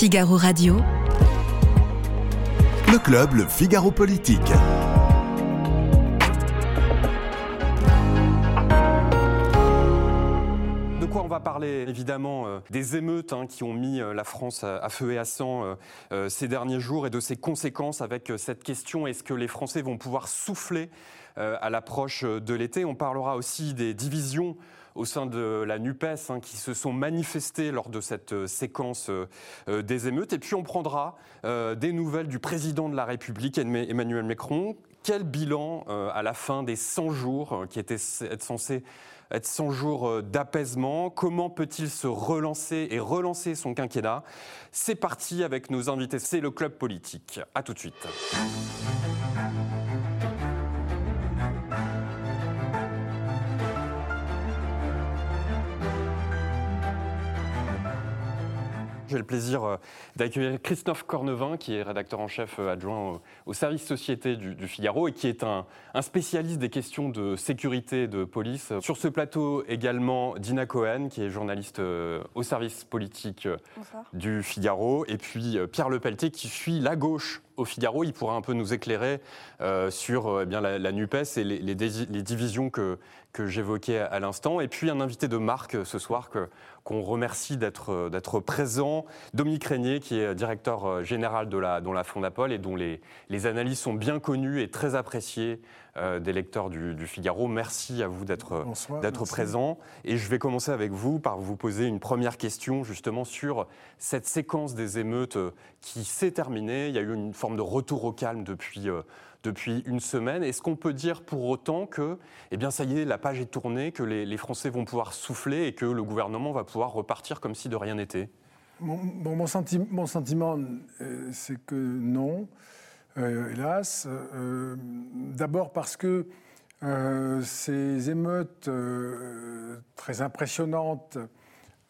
Figaro Radio. Le club, le Figaro Politique. De quoi on va parler Évidemment euh, des émeutes hein, qui ont mis euh, la France à, à feu et à sang euh, euh, ces derniers jours et de ses conséquences avec euh, cette question est-ce que les Français vont pouvoir souffler euh, à l'approche de l'été? On parlera aussi des divisions au sein de la NUPES hein, qui se sont manifestées lors de cette euh, séquence euh, euh, des émeutes. Et puis on prendra des nouvelles du président de la République, Emma- Emmanuel Macron. Quel bilan à la fin des 100 jours qui étaient censés être 100 jours d'apaisement? Comment peut-il se relancer et relancer son quinquennat? C'est parti avec nos invités, c'est le club politique. A tout de suite. J'ai le plaisir euh, d'accueillir Christophe Cornevin, qui est rédacteur en chef euh, adjoint au, au service société du, du Figaro et qui est un, un spécialiste des questions de sécurité et de police. Sur ce plateau également Dina Cohen, qui est journaliste euh, au service politique Bonsoir. du Figaro, et puis Pierre Lepelletier qui suit la gauche au Figaro. Il pourra un peu nous éclairer euh, sur euh, eh bien, la, la NUPES et les, les dési- les divisions que, que j'évoquais à, l'instant. Et puis un invité de marque euh, ce soir que- qu'on remercie d'être euh, d'être présent, Dominique Régnier, qui est directeur euh, général de la, de la Fondapol et dont les, les analyses sont bien connues et très appréciées euh, des lecteurs du, du Figaro. Merci à vous d'être Bonsoir, d'être merci. présent. Et je vais commencer avec vous par vous poser une première question justement sur cette séquence des émeutes qui s'est terminée. Il y a eu une forme de retour au calme depuis, euh, depuis une semaine. Est-ce qu'on peut dire pour autant que, eh bien, ça y est, la page est tournée, que les, Français vont pouvoir souffler et que le gouvernement va pouvoir repartir comme si de rien n'était? Mon, sentiment, euh, c'est que non, euh, hélas. Euh, D'abord parce que ces émeutes très impressionnantes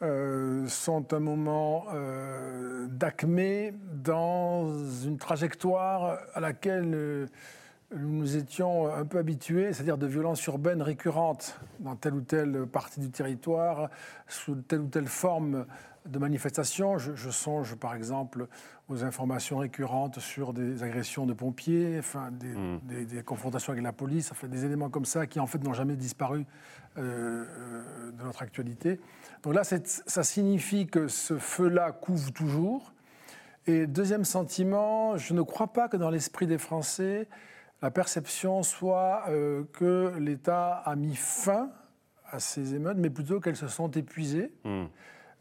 euh, sont un moment euh, d'acmé dans une trajectoire à laquelle euh, nous nous étions un peu habitués, c'est-à-dire de violences urbaines récurrentes dans telle ou telle partie du territoire, sous telle ou telle forme de manifestation. Je, je songe par exemple aux informations récurrentes sur des agressions de pompiers, enfin, des, Mm. des- des confrontations avec la police, enfin, des éléments comme ça qui en fait n'ont jamais disparu euh, euh, de notre actualité. Donc là, ça signifie que ce feu-là couve toujours. Et deuxième sentiment, je ne crois pas que dans l'esprit des Français, la perception soit euh, que l'État a mis fin à ces émeutes, mais plutôt qu'elles se sont épuisées. Hmm.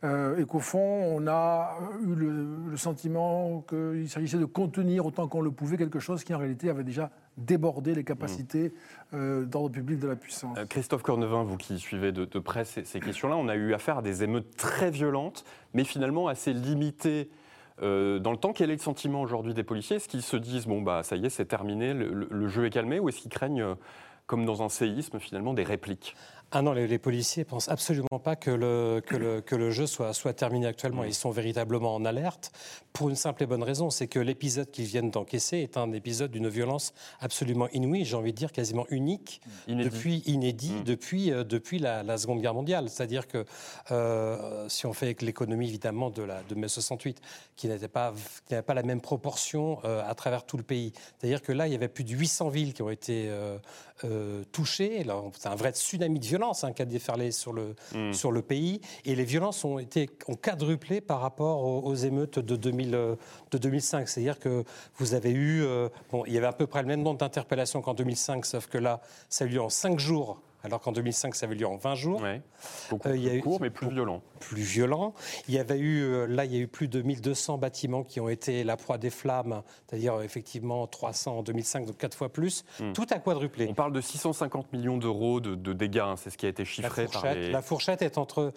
Euh, et qu'au fond, on a eu le, le sentiment qu'il s'agissait de contenir autant qu'on le pouvait quelque chose qui en réalité avait déjà débordé les capacités euh, d'ordre public de la puissance. Euh, Christophe Cornevin, vous qui suivez de, de près ces, ces questions-là, on a eu affaire à des émeutes très violentes, mais finalement assez limitées euh, dans le temps. Quel est le sentiment aujourd'hui des policiers? Est-ce qu'ils se disent, bon, bah, ça y est, c'est terminé, le, le- jeu est calmé, ou est-ce qu'ils craignent, euh, comme dans un séisme, finalement, des répliques? Ah non, les, les policiers pensent absolument pas que le, que le, que le jeu soit, soit terminé actuellement. Ils sont véritablement en alerte pour une simple et bonne raison, c'est que l'épisode qu'ils viennent d'encaisser est un épisode d'une violence absolument inouïe, j'ai envie de dire quasiment unique, Inédit. depuis inédit Mm. depuis, euh, depuis la, la Seconde Guerre mondiale. C'est-à-dire que euh, si on fait avec l'économie évidemment de, la, de mai 68, qui n'était pas, qui n'avait pas la même proportion euh, à travers tout le pays. C'est-à-dire que là, il y avait plus de 800 villes qui ont été euh, touchées. Là, C'est un vrai tsunami de violence hein, qui a déferlé sur le, Mm. sur le pays. Et les violences ont, été, ont quadruplé par rapport aux, aux émeutes de, 2000, euh, de 2005. C'est-à-dire que vous avez eu. euh, bon, il y avait à peu près le même nombre d'interpellations qu'en 2005, sauf que là, ça a eu lieu en 5 jours, alors qu'en 2005, ça avait eu lieu en 20 jours. Ouais. Beaucoup Euh, il y a plus eu- court, mais plus violent. Plus violent. Il y avait eu, euh, là, il y a eu plus de 1200 bâtiments qui ont été la proie des flammes, c'est-à-dire euh, effectivement 300 en 2005, donc 4 fois plus. Mm. Tout a quadruplé. On parle de 650 millions d'euros de, de dégâts, hein, c'est ce qui a été La chiffré par fourchette, les... la fourchette est entre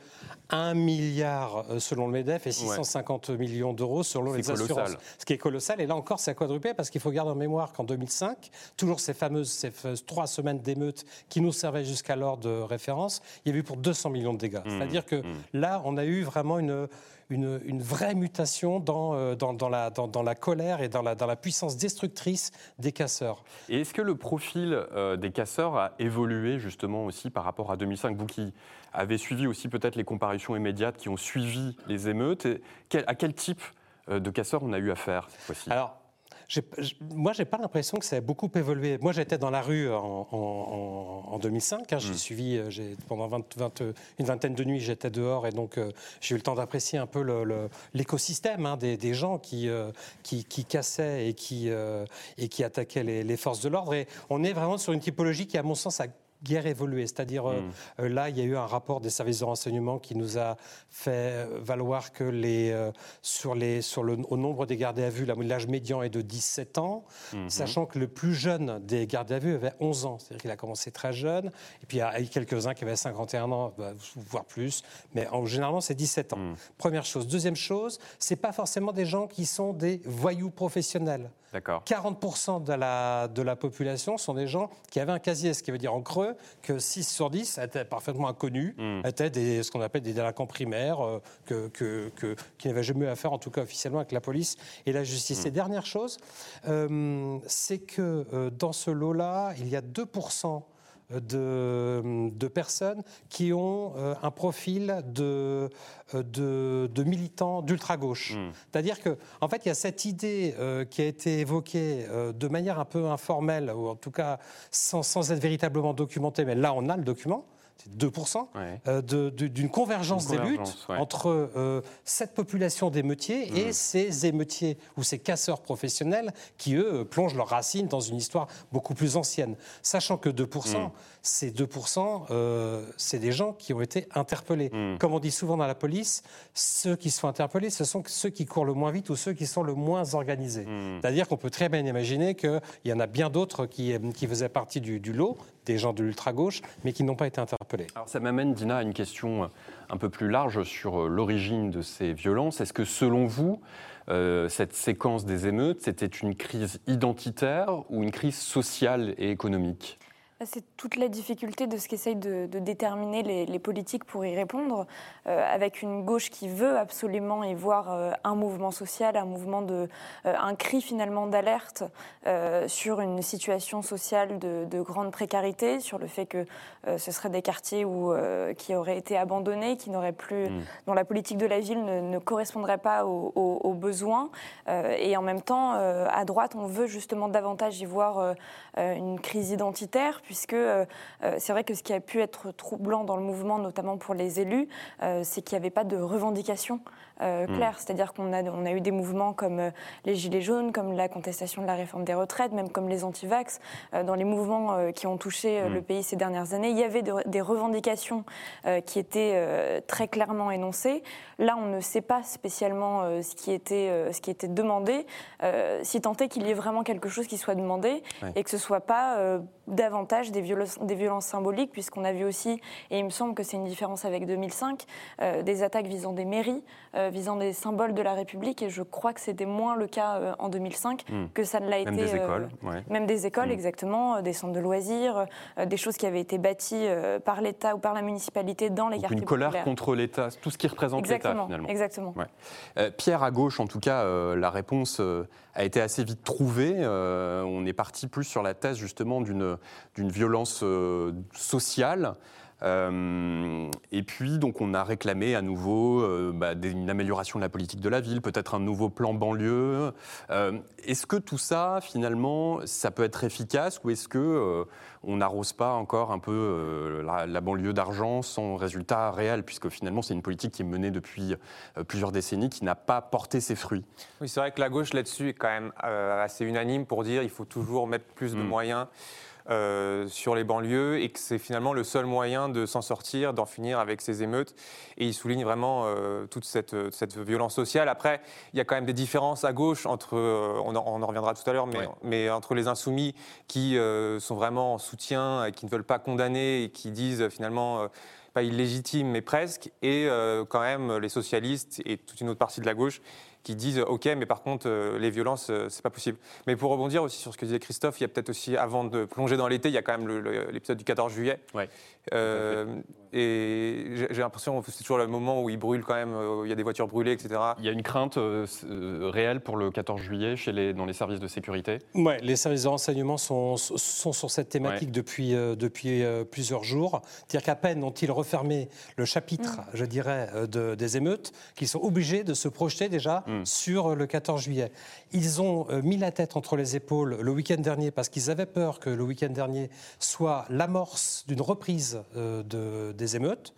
1 milliard euh, selon le MEDEF et 650 millions d'euros selon les colossal. assurances. Ce qui est colossal. Et là encore, c'est à quadruplé parce qu'il faut garder en mémoire qu'en 2005, toujours ces fameuses, ces trois semaines d'émeutes qui nous servaient jusqu'alors de référence, il y a eu pour 200 millions de dégâts. Mmh, C'est-à-dire que là, on a eu vraiment une, une, une vraie mutation dans, euh, dans, dans la, dans, dans la colère et dans la, dans la puissance destructrice des casseurs. Et est-ce que le profil euh, des casseurs a évolué justement aussi par rapport à 2005 Vous qui avez suivi aussi peut-être les comparutions immédiates qui ont suivi les émeutes, quel- à quel type de casseurs on a eu affaire cette fois-ci? Alors, moi, je n'ai pas l'impression que ça a beaucoup évolué. Moi, j'étais dans la rue en, 2005. Hein. j'ai mm. suivi euh, pendant une vingtaine de nuits, j'étais dehors et donc euh, j'ai eu le temps d'apprécier un peu l'écosystème hein, des, gens euh, qui, qui, cassaient et qui, et qui attaquaient les, les forces de l'ordre. Et on est vraiment sur une typologie qui, à mon sens, a guère évolué. C'est-à-dire, euh, hmm. euh, là, il y a eu un rapport des services de renseignement qui nous a fait valoir que les, euh, sur les, sur le, au nombre des gardés à vue, l'âge médian est de 17 ans, hmm. sachant que le plus jeune des gardés à vue avait 11 ans. C'est-à-dire qu'il a commencé très jeune. Et puis, il y a quelques-uns qui avaient 51 ans, bah, voire plus. Mais en, généralement, c'est 17 ans. Hmm. Première chose. Deuxième chose, c'est pas forcément des gens qui sont des voyous professionnels. 40% de la, de la population sont des gens qui avaient un casier, ce qui veut dire en creux que 6 sur 10 étaient parfaitement inconnus, hmm. étaient des, ce qu'on appelle des délinquants primaires, euh, que, que, qui n'avaient jamais eu affaire, en tout cas officiellement, avec la police et la justice. Hmm. Et dernière chose, euh, c'est que euh, dans ce lot-là, il y a 2% de, personnes qui ont euh, un profil de, euh, de, militants d'ultra-gauche. Hmm. C'est-à-dire qu'en en fait, il y a cette idée euh, qui a été évoquée de manière un peu informelle, ou en tout cas sans, sans être véritablement documentée, mais là, on a le document 2%, euh, d'une convergence, des luttes entre euh, cette population d'émeutiers et mmh. ces émeutiers ou ces casseurs professionnels qui, eux, plongent leurs racines dans une histoire beaucoup plus ancienne. Sachant que 2%, mmh. ces 2%, euh, c'est des gens qui ont été interpellés. Mmh. Comme on dit souvent dans la police, ceux qui sont interpellés, ce sont ceux qui courent le moins vite ou ceux qui sont le moins organisés. C'est-à-dire qu'on peut très bien imaginer qu'il y en a bien d'autres qui, qui faisaient partie du, du lot, des gens de l'ultra-gauche, mais qui n'ont pas été interpellés. Alors ça m'amène, Dina, à une question un peu plus large sur euh, l'origine de ces violences. Est-ce que selon vous, euh, cette séquence des émeutes, c'était une crise identitaire ou une crise sociale et économique? C'est toute la difficulté de ce qu'essayent de, déterminer les, politiques pour y répondre, euh, avec une gauche qui veut absolument y voir euh, un mouvement social, un mouvement de, euh, un cri finalement d'alerte sur une situation sociale de, grande précarité, sur le fait que ce seraient des quartiers où, qui auraient été abandonnés, qui n'auraient plus, mm. dont la politique de la ville ne, correspondrait pas aux, aux besoins, et en même temps, à droite, on veut justement davantage y voir une crise identitaire puisque euh, euh, c'est vrai que ce qui a pu être troublant dans le mouvement, notamment pour les élus, euh, c'est qu'il n'y avait pas de revendication euh, mm. clair. C'est-à-dire qu'on a, on a eu des mouvements comme euh, les Gilets jaunes, comme la contestation de la réforme des retraites, même comme les anti-vax. Euh, dans les mouvements qui ont touché le mm. pays ces dernières années, il y avait des revendications qui étaient très clairement énoncées. Là, on ne sait pas spécialement ce, qui était, ce qui était demandé, si tant est qu'il y ait vraiment quelque chose qui soit demandé et que ce ne soit pas davantage des violences, des violences symboliques, puisqu'on a vu aussi, et il me semble que c'est une différence avec 2005, des attaques visant des mairies, visant des symboles de la République. Et je crois que c'était moins le cas euh, en 2005 hmm. que ça ne l'a été. Même des écoles. Même des écoles, exactement, euh, des centres de loisirs, euh, des choses qui avaient été bâties par l'État ou par la municipalité dans les quartiers Une colère contre l'État, tout ce qui représente l'État finalement. Exactement. Pierre, à gauche, en tout cas, la réponse a été assez vite trouvée. on est parti plus sur la thèse justement d'une violence sociale. Euh, et puis, donc, on a réclamé à nouveau euh, bah, une amélioration de la politique de la ville, peut-être un nouveau plan banlieue. Euh, est-ce que tout ça, finalement, ça peut être efficace ou est-ce que on n'arrose pas encore un peu la, banlieue d'argent sans résultat réel, puisque finalement, c'est une politique qui est menée depuis plusieurs décennies, qui n'a pas porté ses fruits Oui, c'est vrai que la gauche là-dessus est quand même assez unanime pour dire qu'il faut toujours mettre plus de mm. moyens. Euh, sur les banlieues et que c'est finalement le seul moyen de s'en sortir, d'en finir avec ces émeutes. Et il souligne vraiment euh, toute cette, cette, violence sociale. Après, il y a quand même des différences à gauche entre, euh, on, en, reviendra tout à l'heure, mais, mais, entre les insoumis qui sont vraiment en soutien, et qui ne veulent pas condamner et qui disent finalement pas illégitime, mais presque, et quand même les socialistes et toute une autre partie de la gauche qui disent OK, mais par contre, euh, les violences, euh, c'est pas possible. Mais pour rebondir aussi sur ce que disait Christophe, il y a peut-être aussi, avant de plonger dans l'été, il y a quand même l'épisode du 14 juillet. Ouais. Euh, et j'ai l'impression que c'est toujours le moment où il brûle quand même, où il y a des voitures brûlées, etc. Il y a une crainte réelle pour le 14 juillet chez les, dans les services de sécurité? Oui, les services de renseignement sont, sont sur cette thématique depuis, depuis plusieurs jours. C'est-à-dire qu'à peine ont-ils refermé le chapitre, mm. je dirais, de, des émeutes, qu'ils sont obligés de se projeter déjà mm. sur le 14 juillet. Ils ont mis la tête entre les épaules le week-end dernier parce qu'ils avaient peur que le week-end dernier soit l'amorce d'une reprise de, des émeutes.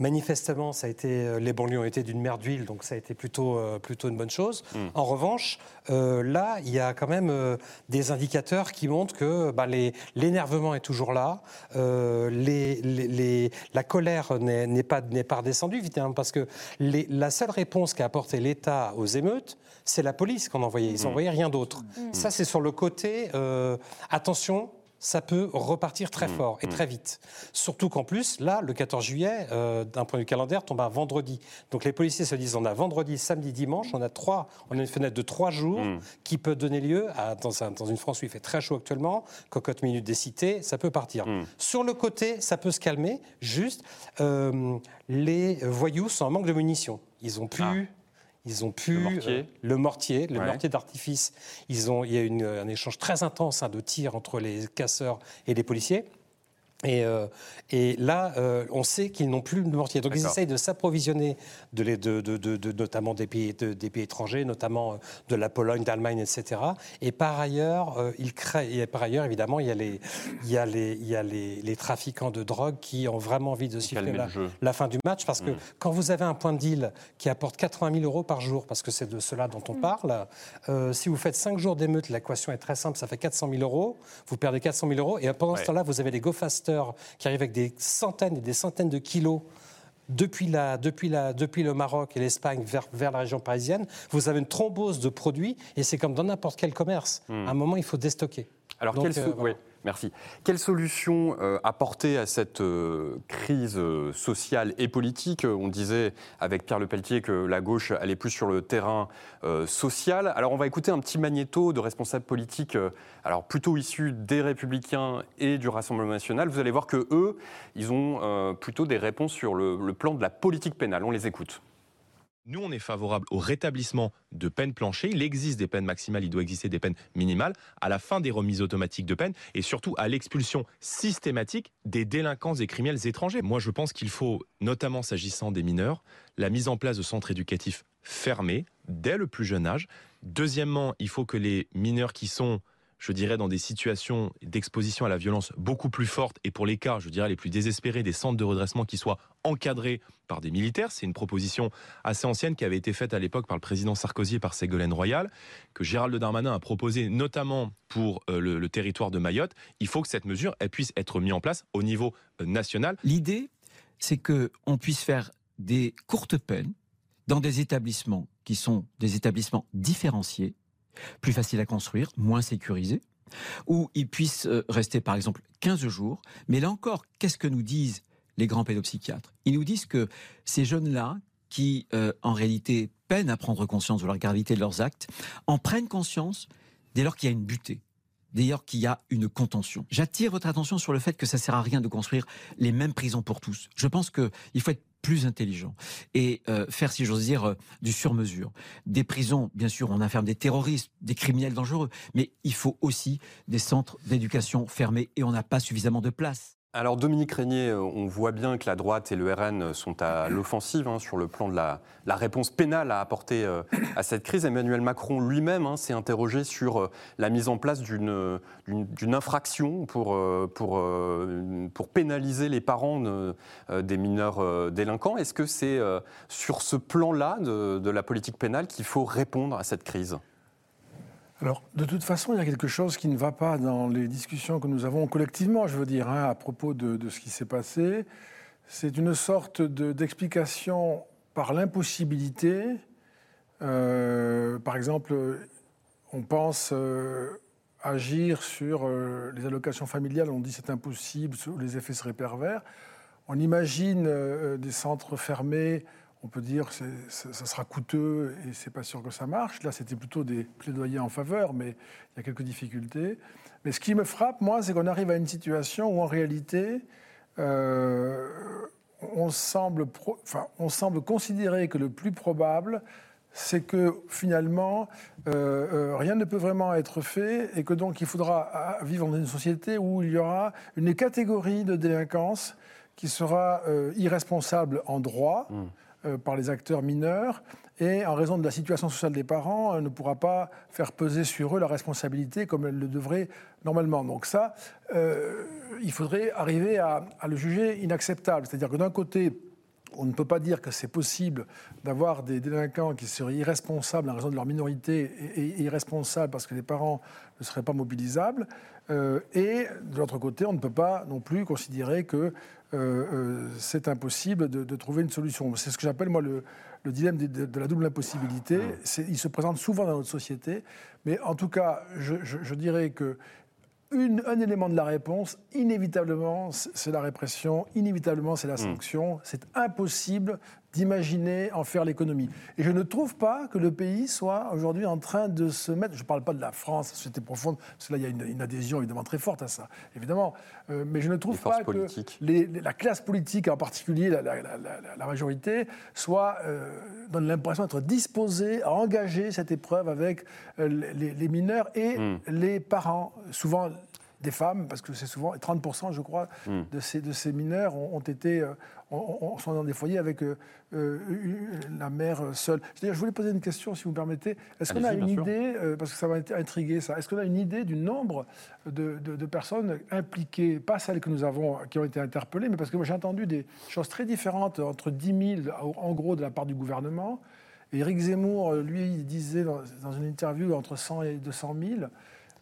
Manifestement, ça a été, euh, les banlieues ont été d'une mer d'huile, donc ça a été plutôt, euh, plutôt une bonne chose. Hmm. En revanche, euh, là, il y a quand même des indicateurs qui montrent que bah, l'énervement est toujours là, les, les, la colère n'est pas, pas redescendue, évidemment, parce que la seule réponse qu'a apporté l'État aux émeutes, c'est la police qu'on envoyait. Ils n'envoyaient hmm. rien d'autre. Hmm. Ça, c'est sur le côté, attention, ça peut repartir très mmh. fort et mmh. très vite. Surtout qu'en plus, là, le 14 juillet, euh, d'un point de vue calendaire, tombe un vendredi. Donc les policiers se disent on a vendredi, samedi, dimanche, on a trois, on a une fenêtre de trois jours mmh. qui peut donner lieu à dans, dans, une France où il fait très chaud actuellement, cocotte minute des cités, ça peut partir. Sur le côté, ça peut se calmer. Juste, euh, les voyous sont en manque de munitions. Ils ont pu ah. Ils ont pu le mortier, le mortier, d'artifice. Ils ont, il y a eu un échange très intense hein, de tirs entre les casseurs et les policiers. Et, euh, et, là, euh, on sait qu'ils n'ont plus de mortier. Donc ils essayent de s'approvisionner, de, de, de, notamment des pays, des pays étrangers, notamment euh, de la Pologne, d'Allemagne, etc. Et par ailleurs, ils créent, et par ailleurs, évidemment, il y a, les, il y a, les, il y a les, les trafiquants de drogue qui ont vraiment envie de siffler la, la, fin du match. Parce que mm. quand vous avez un point de deal qui apporte 80 000 euros par jour, parce que c'est de cela dont on mm. parle, si vous faites 5 jours d'émeute, l'équation est très simple, ça fait 400 000 euros. Vous perdez 400 000 euros. Et pendant ce temps-là, vous avez les go qui arrivent avec des centaines et des centaines de kilos depuis, la, depuis, la, depuis le Maroc et l'Espagne vers, vers, la région parisienne, vous avez une thrombose de produits et c'est comme dans n'importe quel commerce. Hmm. À un moment, il faut déstocker. Alors, quelle, euh, Merci. Quelle solution euh, apporter à cette euh, crise euh, sociale et politique? On disait avec Pierre Lepelletier que la gauche allait plus sur le terrain social. Alors on va écouter un petit magnéto de responsables politiques, alors plutôt issus des Républicains et du Rassemblement national. Vous allez voir que eux, ils ont plutôt des réponses sur le plan de la politique pénale. On les écoute. Nous, on est favorable au rétablissement de peines planchées. Il existe des peines maximales, il doit exister des peines minimales, à la fin des remises automatiques de peine et surtout à l'expulsion systématique des délinquants et criminels étrangers. Moi, je pense qu'il faut, notamment s'agissant des mineurs, la mise en place de centres éducatifs fermés dès le plus jeune âge. Deuxièmement, il faut que les mineurs qui sont je dirais, dans des situations d'exposition à la violence beaucoup plus fortes et pour les cas, je dirais, les plus désespérés, des centres de redressement qui soient encadrés par des militaires. C'est une proposition assez ancienne qui avait été faite à l'époque par le président Sarkozy et par Ségolène Royal, que Gérald Darmanin a proposé notamment pour euh, le, territoire de Mayotte. Il faut que cette mesure elle puisse être mise en place au niveau euh, national. L'idée, c'est qu'on puisse faire des courtes peines dans des établissements qui sont des établissements différenciés plus facile à construire, moins sécurisé, où ils puissent euh, rester par exemple 15 jours. Mais là encore, qu'est-ce que nous disent les grands pédopsychiatres? Ils nous disent que ces jeunes-là, qui euh, en réalité peinent à prendre conscience de la gravité de leurs actes, en prennent conscience dès lors qu'il y a une butée. D'ailleurs, qu'il y a une contention. J'attire votre attention sur le fait que ça sert à rien de construire les mêmes prisons pour tous. Je pense qu'il faut être plus intelligent et euh, faire, si j'ose dire, euh, du sur-mesure. Des prisons, bien sûr, on enferme des terroristes, des criminels dangereux, mais il faut aussi des centres d'éducation fermés et on n'a pas suffisamment de place. Alors Dominique Régnier, euh, on voit bien que la droite et le RN sont à l'offensive hein, sur le plan de la, réponse pénale à apporter euh, à cette crise. Emmanuel Macron lui-même hein, s'est interrogé sur euh, la mise en place d'une infraction pour, pour, pour pénaliser les parents des mineurs délinquants. Est-ce que c'est sur ce plan-là de la politique pénale qu'il faut répondre à cette crise? Alors, de toute façon, il y a quelque chose qui ne va pas dans les discussions que nous avons collectivement, je veux dire, hein, à propos de, ce qui s'est passé. C'est une sorte d'explication par l'impossibilité. Euh, par exemple, on pense euh, agir sur euh, les allocations familiales, on dit c'est impossible, les effets seraient pervers. On imagine des centres fermés on peut dire que ça sera coûteux et c'est pas sûr que ça marche. Là, c'était plutôt des plaidoyers en faveur, mais il y a quelques difficultés. Mais ce qui me frappe, moi, c'est qu'on arrive à une situation où, en réalité, euh, on, semble considérer que le plus probable, c'est que finalement, euh, euh, rien ne peut vraiment être fait et que donc il faudra vivre dans une société où il y aura une catégorie de délinquance qui sera irresponsable en droit. Mmh. Par les acteurs mineurs et en raison de la situation sociale des parents, ne pourra pas faire peser sur eux la responsabilité comme elle le devrait normalement. Donc ça, il faudrait arriver à, à le juger inacceptable. C'est-à-dire que d'un côté, on ne peut pas dire que c'est possible d'avoir des délinquants qui seraient irresponsables en raison de leur minorité et, irresponsables parce que les parents ne seraient pas mobilisables. Euh, et de l'autre côté, on ne peut pas non plus considérer que euh, euh, c'est impossible de, trouver une solution. C'est ce que j'appelle moi le, dilemme de, la double impossibilité. Mmh. Il se présente souvent dans notre société, mais en tout cas, je dirais que un élément de la réponse, inévitablement, c'est la répression, inévitablement, c'est la hmm. sanction. C'est impossible d'imaginer en faire l'économie. Et je ne trouve pas que le pays soit aujourd'hui en train de se mettre, je ne parle pas de la France, c'était profonde, parce que là il y a une, adhésion évidemment très forte à ça, évidemment, euh, mais je ne trouve pas que la classe politique, en particulier la, majorité, soit, euh, donne l'impression d'être disposée à engager cette épreuve avec euh, les, mineurs et hmm. les parents, souvent des femmes, parce que c'est souvent 30%, je crois, hmm. de, ces, de ces mineurs ont, été, on, sont dans des foyers avec euh, euh, la mère seule. Je voulais poser une question, si vous me permettez. Est-ce qu'on a une idée, euh, parce que ça m'a intrigué ça, est-ce qu'on a une idée du nombre de, personnes impliquées, pas celles que nous avons, qui ont été interpellées, mais parce que moi j'ai entendu des choses très différentes, entre 10 000 en gros de la part du gouvernement. Et Éric Zemmour, lui, disait dans, dans une interview entre 100 et 200 000.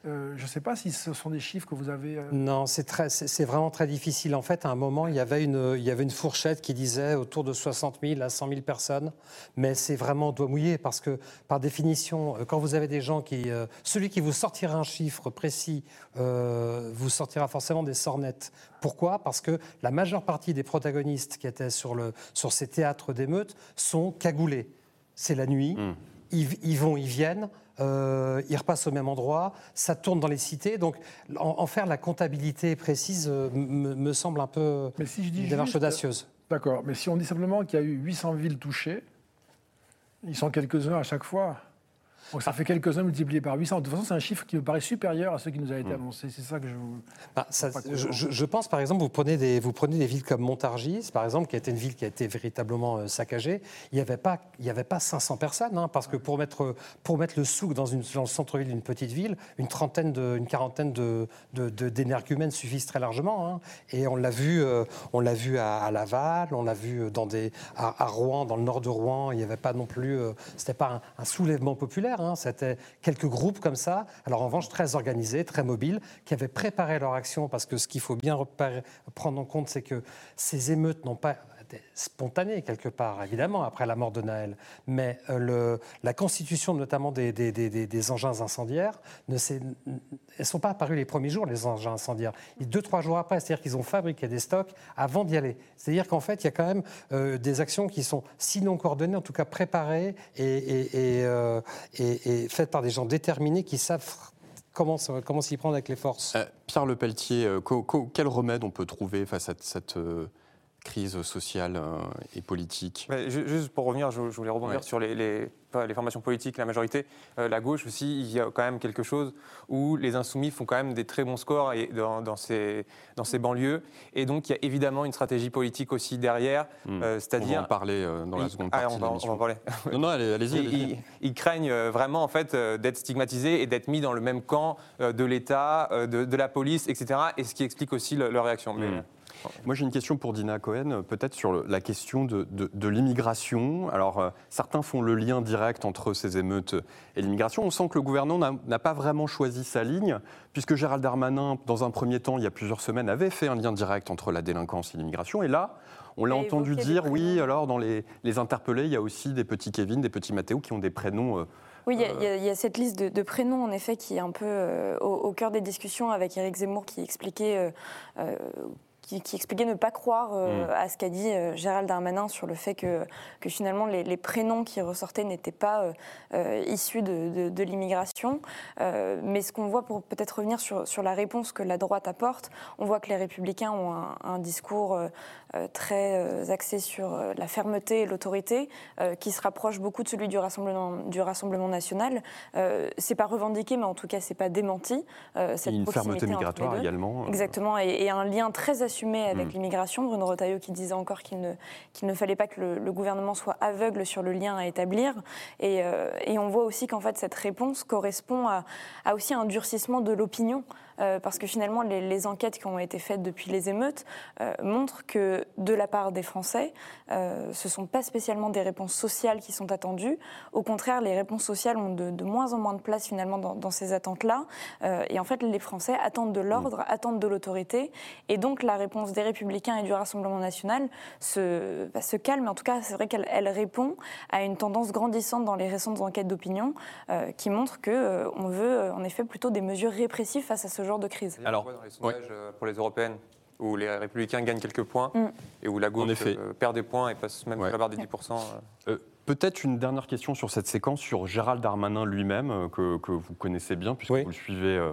Euh, je ne sais pas si ce sont des chiffres que vous avez. Euh, non, c'est vraiment très difficile. En fait, à un moment, il y, avait une, il y avait une fourchette qui disait autour de 60 000 à 100 000 personnes. Mais c'est vraiment doigt mouillé parce que, par définition, euh, quand vous avez des gens qui. celui qui vous sortira un chiffre précis vous sortira forcément des sornettes. Pourquoi? Parce que la majeure partie des protagonistes qui étaient sur, le, sur ces théâtres d'émeutes sont cagoulés. C'est la nuit, hmm. ils vont, ils viennent euh, ils repassent au même endroit, ça tourne dans les cités. Donc, en, faire la comptabilité précise euh, me, semble un peu mais si je dis une démarche audacieuse. D'accord, mais si on dit simplement qu'il y a eu 800 villes touchées, ils sont quelques-uns à chaque fois. Donc ça fait quelques-uns multipliés par 800. De toute façon, c'est un chiffre qui me paraît supérieur à ce qui nous a été hmm. annoncé. C'est ça que je vous. Bah, je, pense, par exemple, vous prenez, des, vous prenez des villes comme Montargis, par exemple, qui a été une ville qui a été véritablement euh, saccagée. Il n'y avait, pas, il avait pas 500 personnes, hein, parce que pour mettre, pour mettre le souk dans, une, dans le centre-ville d'une petite ville, une trentaine, de, une quarantaine de, d'énergumènes suffisent très largement. Hein. Et on l'a vu, euh, on l'a vu à, Laval, on l'a vu dans des, à, Rouen, dans le nord de Rouen. Il n'y avait pas non plus. Euh, c'était pas un soulèvement populaire. Hein. C'était quelques groupes comme ça, alors en revanche très organisés, très mobiles, qui avaient préparé leur action parce que ce qu'il faut bien prendre en compte, c'est que ces émeutes n'ont pas spontanée quelque part, évidemment, après la mort de Naël. Mais euh, la constitution notamment des, engins incendiaires, ne ne sont pas apparues les premiers jours, les engins incendiaires. deux, trois jours après, c'est-à-dire qu'ils ont fabriqué des stocks avant d'y aller. C'est-à-dire qu'en fait, il y a quand même euh, des actions qui sont, sinon coordonnées, en tout cas préparées et, et, euh, faites par des gens déterminés qui savent comment, s'y prendre avec les forces. Pierre Lepelletier, quel remède on peut trouver face à cette crise sociale euh, et politique. juste pour revenir, je, voulais rebondir sur les, les, formations politiques, la majorité, euh, la gauche aussi, il y a quand même quelque chose où les insoumis font quand même des très bons scores et dans, ces, dans ces banlieues. Et donc il y a évidemment une stratégie politique aussi derrière, hmm. euh, c'est-à-dire... On va en parler dans la seconde ah, partie on, va, on va en parler. non, non, allez-y. ils, craignent vraiment en fait d'être stigmatisés et d'être mis dans le même camp de l'État, de, la police, etc. Et ce qui explique aussi leur réaction. Mais, hmm. Moi, j'ai une question pour Dina Cohen, peut-être sur la question de, l'immigration. Alors, euh, certains font le lien direct entre ces émeutes et l'immigration. On sent que le gouvernement n'a pas vraiment choisi sa ligne, puisque Gérald Darmanin, dans un premier temps, il y a plusieurs semaines, avait fait un lien direct entre la délinquance et l'immigration. Et là, on l'a entendu dire, oui, alors dans les, interpellés, il y a aussi des petits Kevin, des petits Mathéo qui ont des prénoms. Euh, oui, il y, a cette liste de, prénoms, en effet, qui est un peu euh, au, cœur des discussions avec Éric Zemmour, qui expliquait qui, expliquait ne pas croire euh, mm. à ce qu'a dit euh, Gérald Darmanin sur le fait que, que finalement les, prénoms qui ressortaient n'étaient pas euh, issus de, l'immigration. mais ce qu'on voit, pour peut-être revenir sur, sur, la réponse que la droite apporte, on voit que les républicains ont un, discours très axé sur la fermeté et l'autorité, qui se rapproche beaucoup de celui du Rassemblement, du Rassemblement national. c'est pas revendiqué, mais en tout cas, c'est pas démenti. cette une fermeté migratoire également. Exactement, et, et, un lien très assuré assumé avec mm. l'immigration. Bruno Retailleau qui disait encore qu'il ne, fallait pas que le, gouvernement soit aveugle sur le lien à établir. Et, et on voit aussi qu'en fait cette réponse correspond à, à aussi un durcissement de l'opinion. Euh, parce que finalement, les, enquêtes qui ont été faites depuis les émeutes euh, montrent que de la part des Français, euh, ce ne sont pas spécialement des réponses sociales qui sont attendues. Au contraire, les réponses sociales ont de, moins en moins de place finalement dans, ces attentes-là. et en fait, les Français attendent de l'ordre, mmh. attendent de l'autorité. Et donc, la réponse des Républicains et du Rassemblement national se, bah, se calme. En tout cas, c'est vrai qu'elle répond à une tendance grandissante dans les récentes enquêtes d'opinion qui montrent qu'on veut en effet plutôt des mesures répressives face à ce genre de crise. Alors, dans les sondages euh, pour les européennes, où les républicains gagnent quelques points mm. et où la gauche euh, perd des points et passe même ouais. la barre des 10%. Euh. Peut-être une dernière question sur cette séquence, sur Gérald Darmanin lui-même, que, que, vous connaissez bien, puisque vous le suivez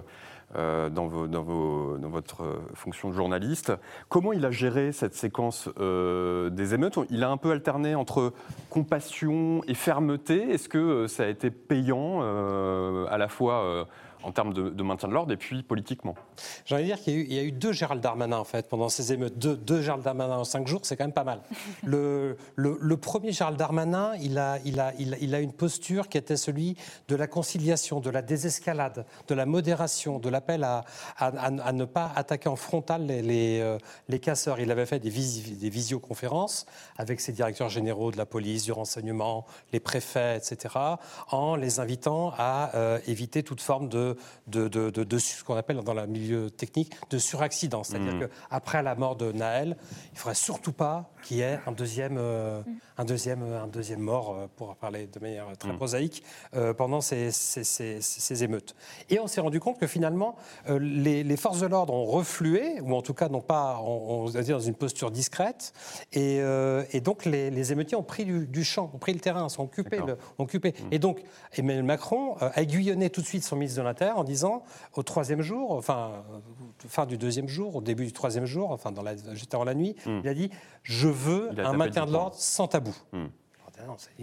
dans, vos, dans, vos, dans, votre fonction de journaliste. Comment il a géré cette séquence des émeutes? Il a un peu alterné entre compassion et fermeté. Est-ce que ça a été payant à la fois en termes de, maintien de l'ordre et puis politiquement. J'ai envie de dire qu'il y, a eu deux Gérald Darmanin en fait pendant ces émeutes. Deux, deux Gérald Darmanin en cinq jours, c'est quand même pas mal. Le, le, premier Gérald Darmanin, il a, il, a, il, a une posture qui était celui de la conciliation, de la désescalade, de la modération, de l'appel à, à, ne pas attaquer en frontal les, les, euh, les casseurs. Il avait fait des, des visioconférences avec ses directeurs généraux de la police, du renseignement, les préfets, etc., en les invitant à euh, éviter toute forme de de, de, ce qu'on appelle dans le milieu technique de suraccident. C'est-à-dire mmh. qu'après la mort de Naël, il ne faudrait surtout pas qu'il y ait un deuxième, euh, mmh. Un deuxième, un deuxième mort, euh, pour parler de manière très mmh. prosaïque, euh, pendant ces, ces, émeutes. Et on s'est rendu compte que finalement, les, forces de l'ordre ont reflué, ou en tout cas n'ont pas, on, va dire, dans une posture discrète, et, donc les, émeutiers ont pris du, champ, ont pris le terrain, sont occupés. Le, occupé. Et donc Emmanuel Macron a aiguillonné tout de suite son ministre de l'Intérieur en disant au troisième jour, enfin, fin du deuxième jour, au début du troisième jour, enfin, dans la, juste avant la nuit, hmm. il a dit Je veux un maintien de l'ordre sans tabou. Hmm.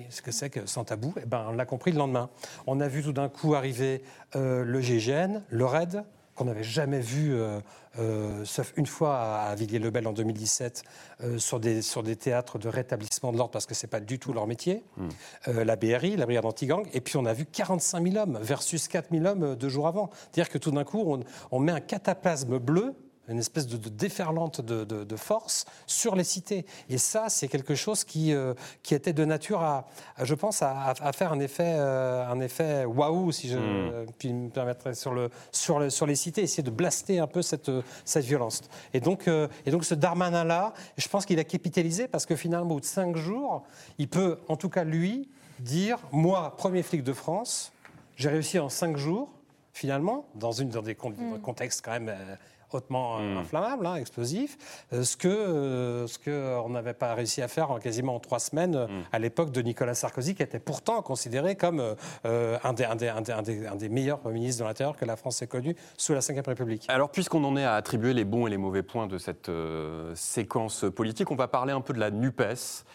Ce que c'est que sans tabou? Eh ben, On l'a compris le lendemain. On a vu tout d'un coup arriver euh, le GGN, le RAID, qu'on n'avait jamais vu, euh, euh, sauf une fois à, Villiers-le-Bel en 2017, euh, sur, des, sur des théâtres de rétablissement de l'ordre, parce que ce n'est pas du tout leur métier. Hmm. la BRI, la brigade anti-gang. Et puis on a vu 45 000 hommes versus 4 000 hommes deux jours avant. C'est-à-dire que tout d'un coup, on, on met un cataplasme bleu une espèce de, déferlante de, force sur les cités. Et ça, c'est quelque chose qui, euh, qui était de nature à, je pense, à, faire un effet, euh, un effet waouh, si je hmm. puis me permettrais, sur, le, sur, le, sur les cités, essayer de blaster un peu cette, cette violence. Et donc, euh, et donc ce Darmanin-là, je pense qu'il a capitalisé parce que finalement, au bout de cinq jours, il peut, en tout cas lui, dire, moi, premier flic de France, j'ai réussi en cinq jours, finalement, dans, une, dans des hmm. contextes quand même hautement hmm. inflammable, hein, explosif, euh, ce que euh, ce que on n'avait pas réussi à faire en quasiment trois semaines hmm. à l'époque de Nicolas Sarkozy, qui était pourtant considéré comme un, des, un, des, un, des, meilleurs ministres de l'Intérieur que la France ait connu sous la Ve République. Alors, puisqu'on en est à attribuer les bons et les mauvais points de cette séquence politique, on va parler un peu de la NUPES.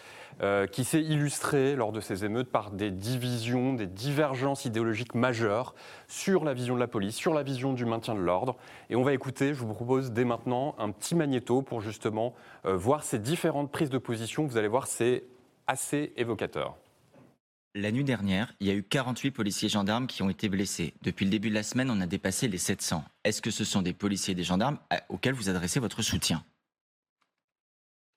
Euh, qui s'est illustré lors de ces émeutes par des divisions, des divergences idéologiques majeures sur la vision de la police, sur la vision du maintien de l'ordre. Et on va écouter, je vous propose dès maintenant, un petit magnéto pour justement euh, voir ces différentes prises de position. Vous allez voir, c'est assez évocateur. La nuit dernière, il y a eu 48 policiers gendarmes qui ont été blessés. Depuis le début de la semaine, on a dépassé les 700. Est-ce que ce sont des policiers et des gendarmes auxquels vous adressez votre soutien?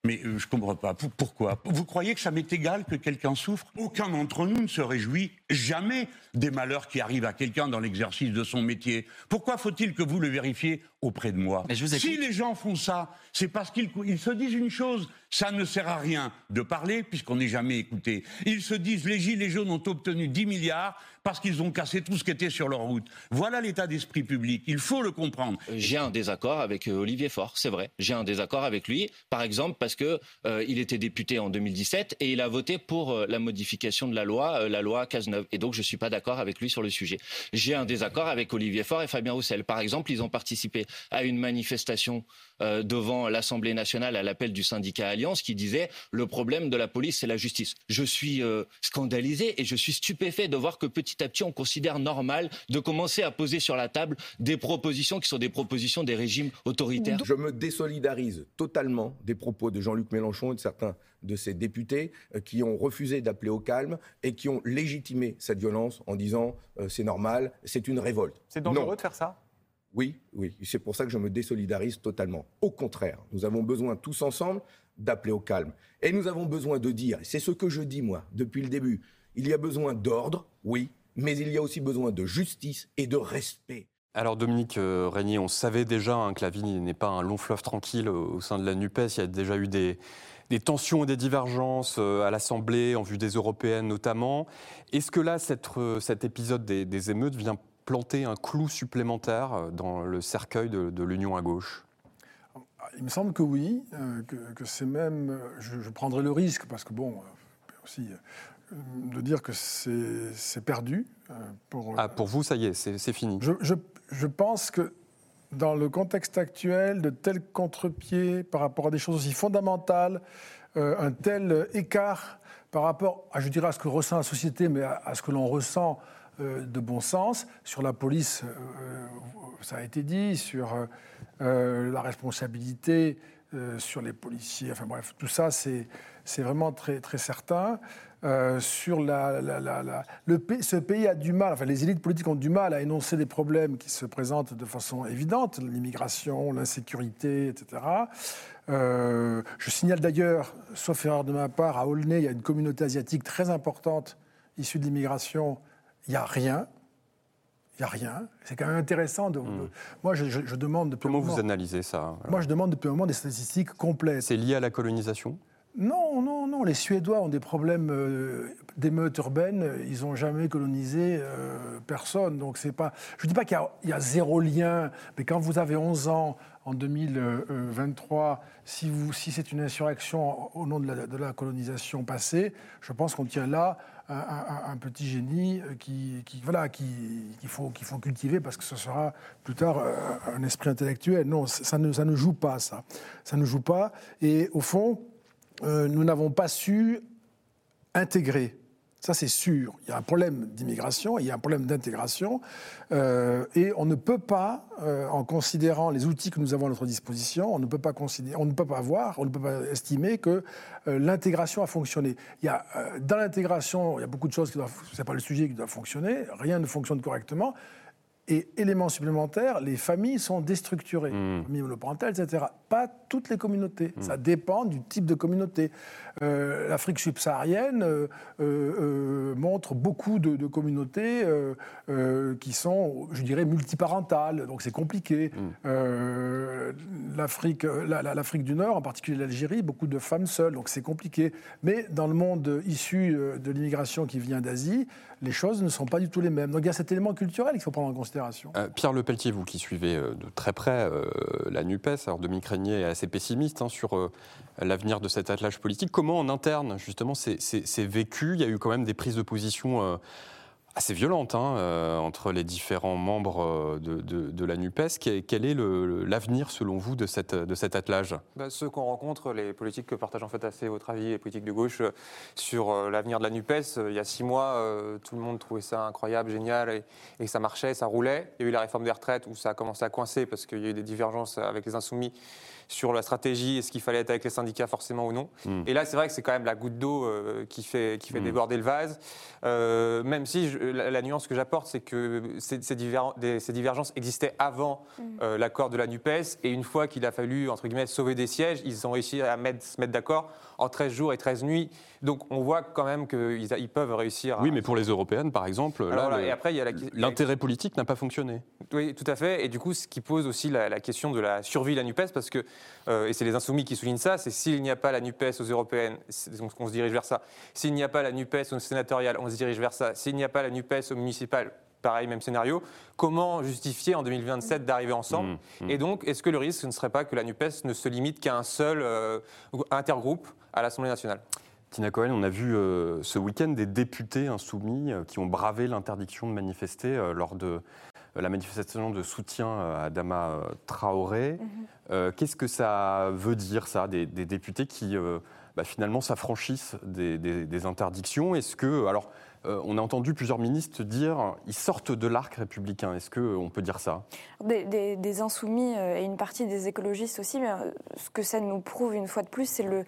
Mais euh, je comprends pas. Pourquoi? Vous croyez que ça m'est égal que quelqu'un souffre? Aucun d'entre nous ne se réjouit jamais des malheurs qui arrivent à quelqu'un dans l'exercice de son métier. Pourquoi faut-il que vous le vérifiez auprès de moi Si les gens font ça, c'est parce qu'ils se disent une chose, ça ne sert à rien de parler puisqu'on n'est jamais écouté. Ils se disent les Gilets jaunes ont obtenu 10 milliards parce qu'ils ont cassé tout ce qui était sur leur route. Voilà l'état d'esprit public. Il faut le comprendre. J'ai un désaccord avec euh, Olivier Faure, c'est vrai. J'ai un désaccord avec lui, par exemple, parce que euh, il était député en 2017 et il a voté pour euh, la modification de la loi, la loi Cazeneuve. Euh, et donc je suis pas d'accord avec lui sur le sujet. J'ai un désaccord avec Olivier Faure et Fabien Roussel. Par exemple, ils ont participé à une manifestation euh, devant l'Assemblée nationale à l'appel du syndicat Alliance qui disait le problème de la police c'est la justice. Je suis euh, scandalisé et je suis stupéfait de voir que petit à petit on considère normal de commencer à poser sur la table des propositions qui sont des propositions des régimes autoritaires. Je me désolidarise totalement des propos de Jean-Luc Mélenchon et de certains de ses députés qui ont refusé d'appeler au calme et qui ont légitimé cette violence en disant euh, c'est normal, c'est une révolte. C'est dangereux de faire ça? Oui, oui. C'est pour ça que je me désolidarise totalement. Au contraire, nous avons besoin tous ensemble d'appeler au calme. Et nous avons besoin de dire, c'est ce que je dis moi depuis le début, il y a besoin d'ordre, oui, mais il y a aussi besoin de justice et de respect. Alors Dominique euh, Régnier, on savait déjà hein, que la vie n'est pas un long fleuve tranquille au, au sein de la NUPES. Il y a déjà eu des, des tensions et des divergences euh, à l'Assemblée, en vue des européennes notamment. Est-ce que là, cette, euh, cet épisode des, des émeutes vient planter un clou supplémentaire euh, dans le cercueil de, de l'Union à gauche? Il me semble que oui, que, que c'est même. Je, je prendrai le risque, parce que bon, aussi, de dire que c'est perdu. pour, Ah, pour vous, ça y est, c'est c'est fini. je, je- je pense que dans le contexte actuel, de tels contre-pieds par rapport à des choses aussi fondamentales, euh, un tel écart par rapport, à, je dirais, à ce que ressent la société, mais à, ce que l'on ressent euh, de bon sens, sur la police, euh, ça a été dit, sur la responsabilité, euh, sur les policiers, enfin bref, tout ça, c'est vraiment très, très certain. Euh, sur la, le ce pays a du mal, enfin les élites politiques ont du mal à énoncer des problèmes qui se présentent de façon évidente, l'immigration, l'insécurité, etc. Euh, je signale d'ailleurs, sauf erreur de ma part, à Aulnay, il y a une communauté asiatique très importante issue de l'immigration. Il n'y a rien. Il n'y a rien. C'est quand même intéressant. De, de- moi, je, je- je demande depuis Comment un vous moment- analysez ça moi, je demande depuis un moment des statistiques complètes. C'est lié à la colonisation? Non, non, non. Les Suédois ont des problèmes euh, d'émeutes urbaines. Ils n'ont jamais colonisé euh, personne. Donc, c'est pas. Je ne dis pas qu'il y a- il y, a zéro lien, mais quand vous avez 11 ans en 2023, si, vous, si c'est une insurrection au nom de la, de la colonisation passée, je pense qu'on tient là un, petit génie euh, qui, qu'il faut, cultiver parce que ce sera plus tard euh, un esprit intellectuel. Non, ça ne, ça ne joue pas, ça. Ça ne joue pas. Et au fond, euh, nous n'avons pas su intégrer. Ça, c'est sûr. Il y a un problème d'immigration, il y a un problème d'intégration. euh, et on ne peut pas, euh, en considérant les outils que nous avons à notre disposition, on ne peut pas, considérer, on ne peut pas voir, on ne peut pas estimer que euh, l'intégration a fonctionné. Il y a, dans l'intégration, il y a beaucoup de choses qui doivent, c'est pas le sujet qui doit fonctionner, rien ne fonctionne correctement. Et élément supplémentaire, les familles sont déstructurées, familles monoparentales, etc. Pas toutes les communautés. Ça dépend du type de communauté. Euh, L'Afrique subsaharienne euh, euh, montre beaucoup de, de communautés qui sont, je dirais, multiparentales. Donc c'est compliqué. Euh, L'Afrique, la- la- l'Afrique du Nord, en particulier l'Algérie, beaucoup de femmes seules. Donc c'est compliqué. Mais dans le monde issu de l'immigration qui vient d'Asie, les choses ne sont pas du tout les mêmes. Donc il y a cet élément culturel qu'il faut prendre en considération. Pierre Lepelletier, vous qui suivez de très près la NUPES, alors Dominique Régnier est assez pessimiste hein, sur l'avenir de cet attelage politique. Comment en interne, justement, c'est- vécu? Il y a eu quand même des prises de position euh, assez violentes hein, euh, entre les différents membres euh, de, la NUPES. Quel, est l'avenir, selon vous, de, cet attelage? Bah, ceux qu'on rencontre, les politiques que partagent en fait assez votre avis, les politiques de gauche, sur l'avenir de la NUPES, il y a six mois, tout le monde trouvait ça incroyable, génial, et, et ça marchait, ça roulait. Il y a eu la réforme des retraites où ça a commencé à coincer parce qu'il y a eu des divergences avec les insoumis sur la stratégie, est-ce qu'il fallait être avec les syndicats forcément ou non. Mm. Et là, c'est vrai que c'est quand même la goutte d'eau euh, qui fait, qui fait Mm. déborder le vase. Euh, même si je- la, la nuance que j'apporte, c'est que ces, ces diver- des- ces divergences existaient avant euh, l'accord de la NUPES. Et une fois qu'il a fallu, entre guillemets, sauver des sièges, ils ont réussi à mettre- se mettre d'accord en 13 jours et 13 nuits. Donc on voit quand même qu'ils ils peuvent réussir à... Oui, mais pour les européennes, par exemple, là, voilà, la- l'intérêt politique n'a pas fonctionné. Oui, tout à fait. Et du coup, ce qui pose aussi la, la question de la survie de la NUPES, parce que, euh, et c'est les insoumis qui soulignent ça, c'est s'il n'y a pas la NUPES aux européennes, donc on se dirige vers ça. S'il n'y a pas la NUPES aux sénatoriales, on se dirige vers ça. S'il n'y a pas la NUPES aux municipales, pareil, même scénario. Comment justifier en 2027 d'arriver ensemble Mmh, mmh. Et donc, est-ce que le risque, ce ne serait pas que la NUPES ne se limite qu'à un seul euh, intergroupe à l'Assemblée nationale? Tina Cohen, on a vu euh, ce week-end des députés insoumis euh, qui ont bravé l'interdiction de manifester euh, lors de la manifestation de soutien à Adama Traoré. Mhm. Qu'est-ce que ça veut dire, ça, des, députés qui bah, finalement s'affranchissent des, des, interdictions? Est-ce que. Alors, on a entendu plusieurs ministres dire ils sortent de l'arc républicain. Est-ce qu'on peut dire ça? Des, des, insoumis et une partie des écologistes aussi, mais ce que ça nous prouve une fois de plus, c'est le,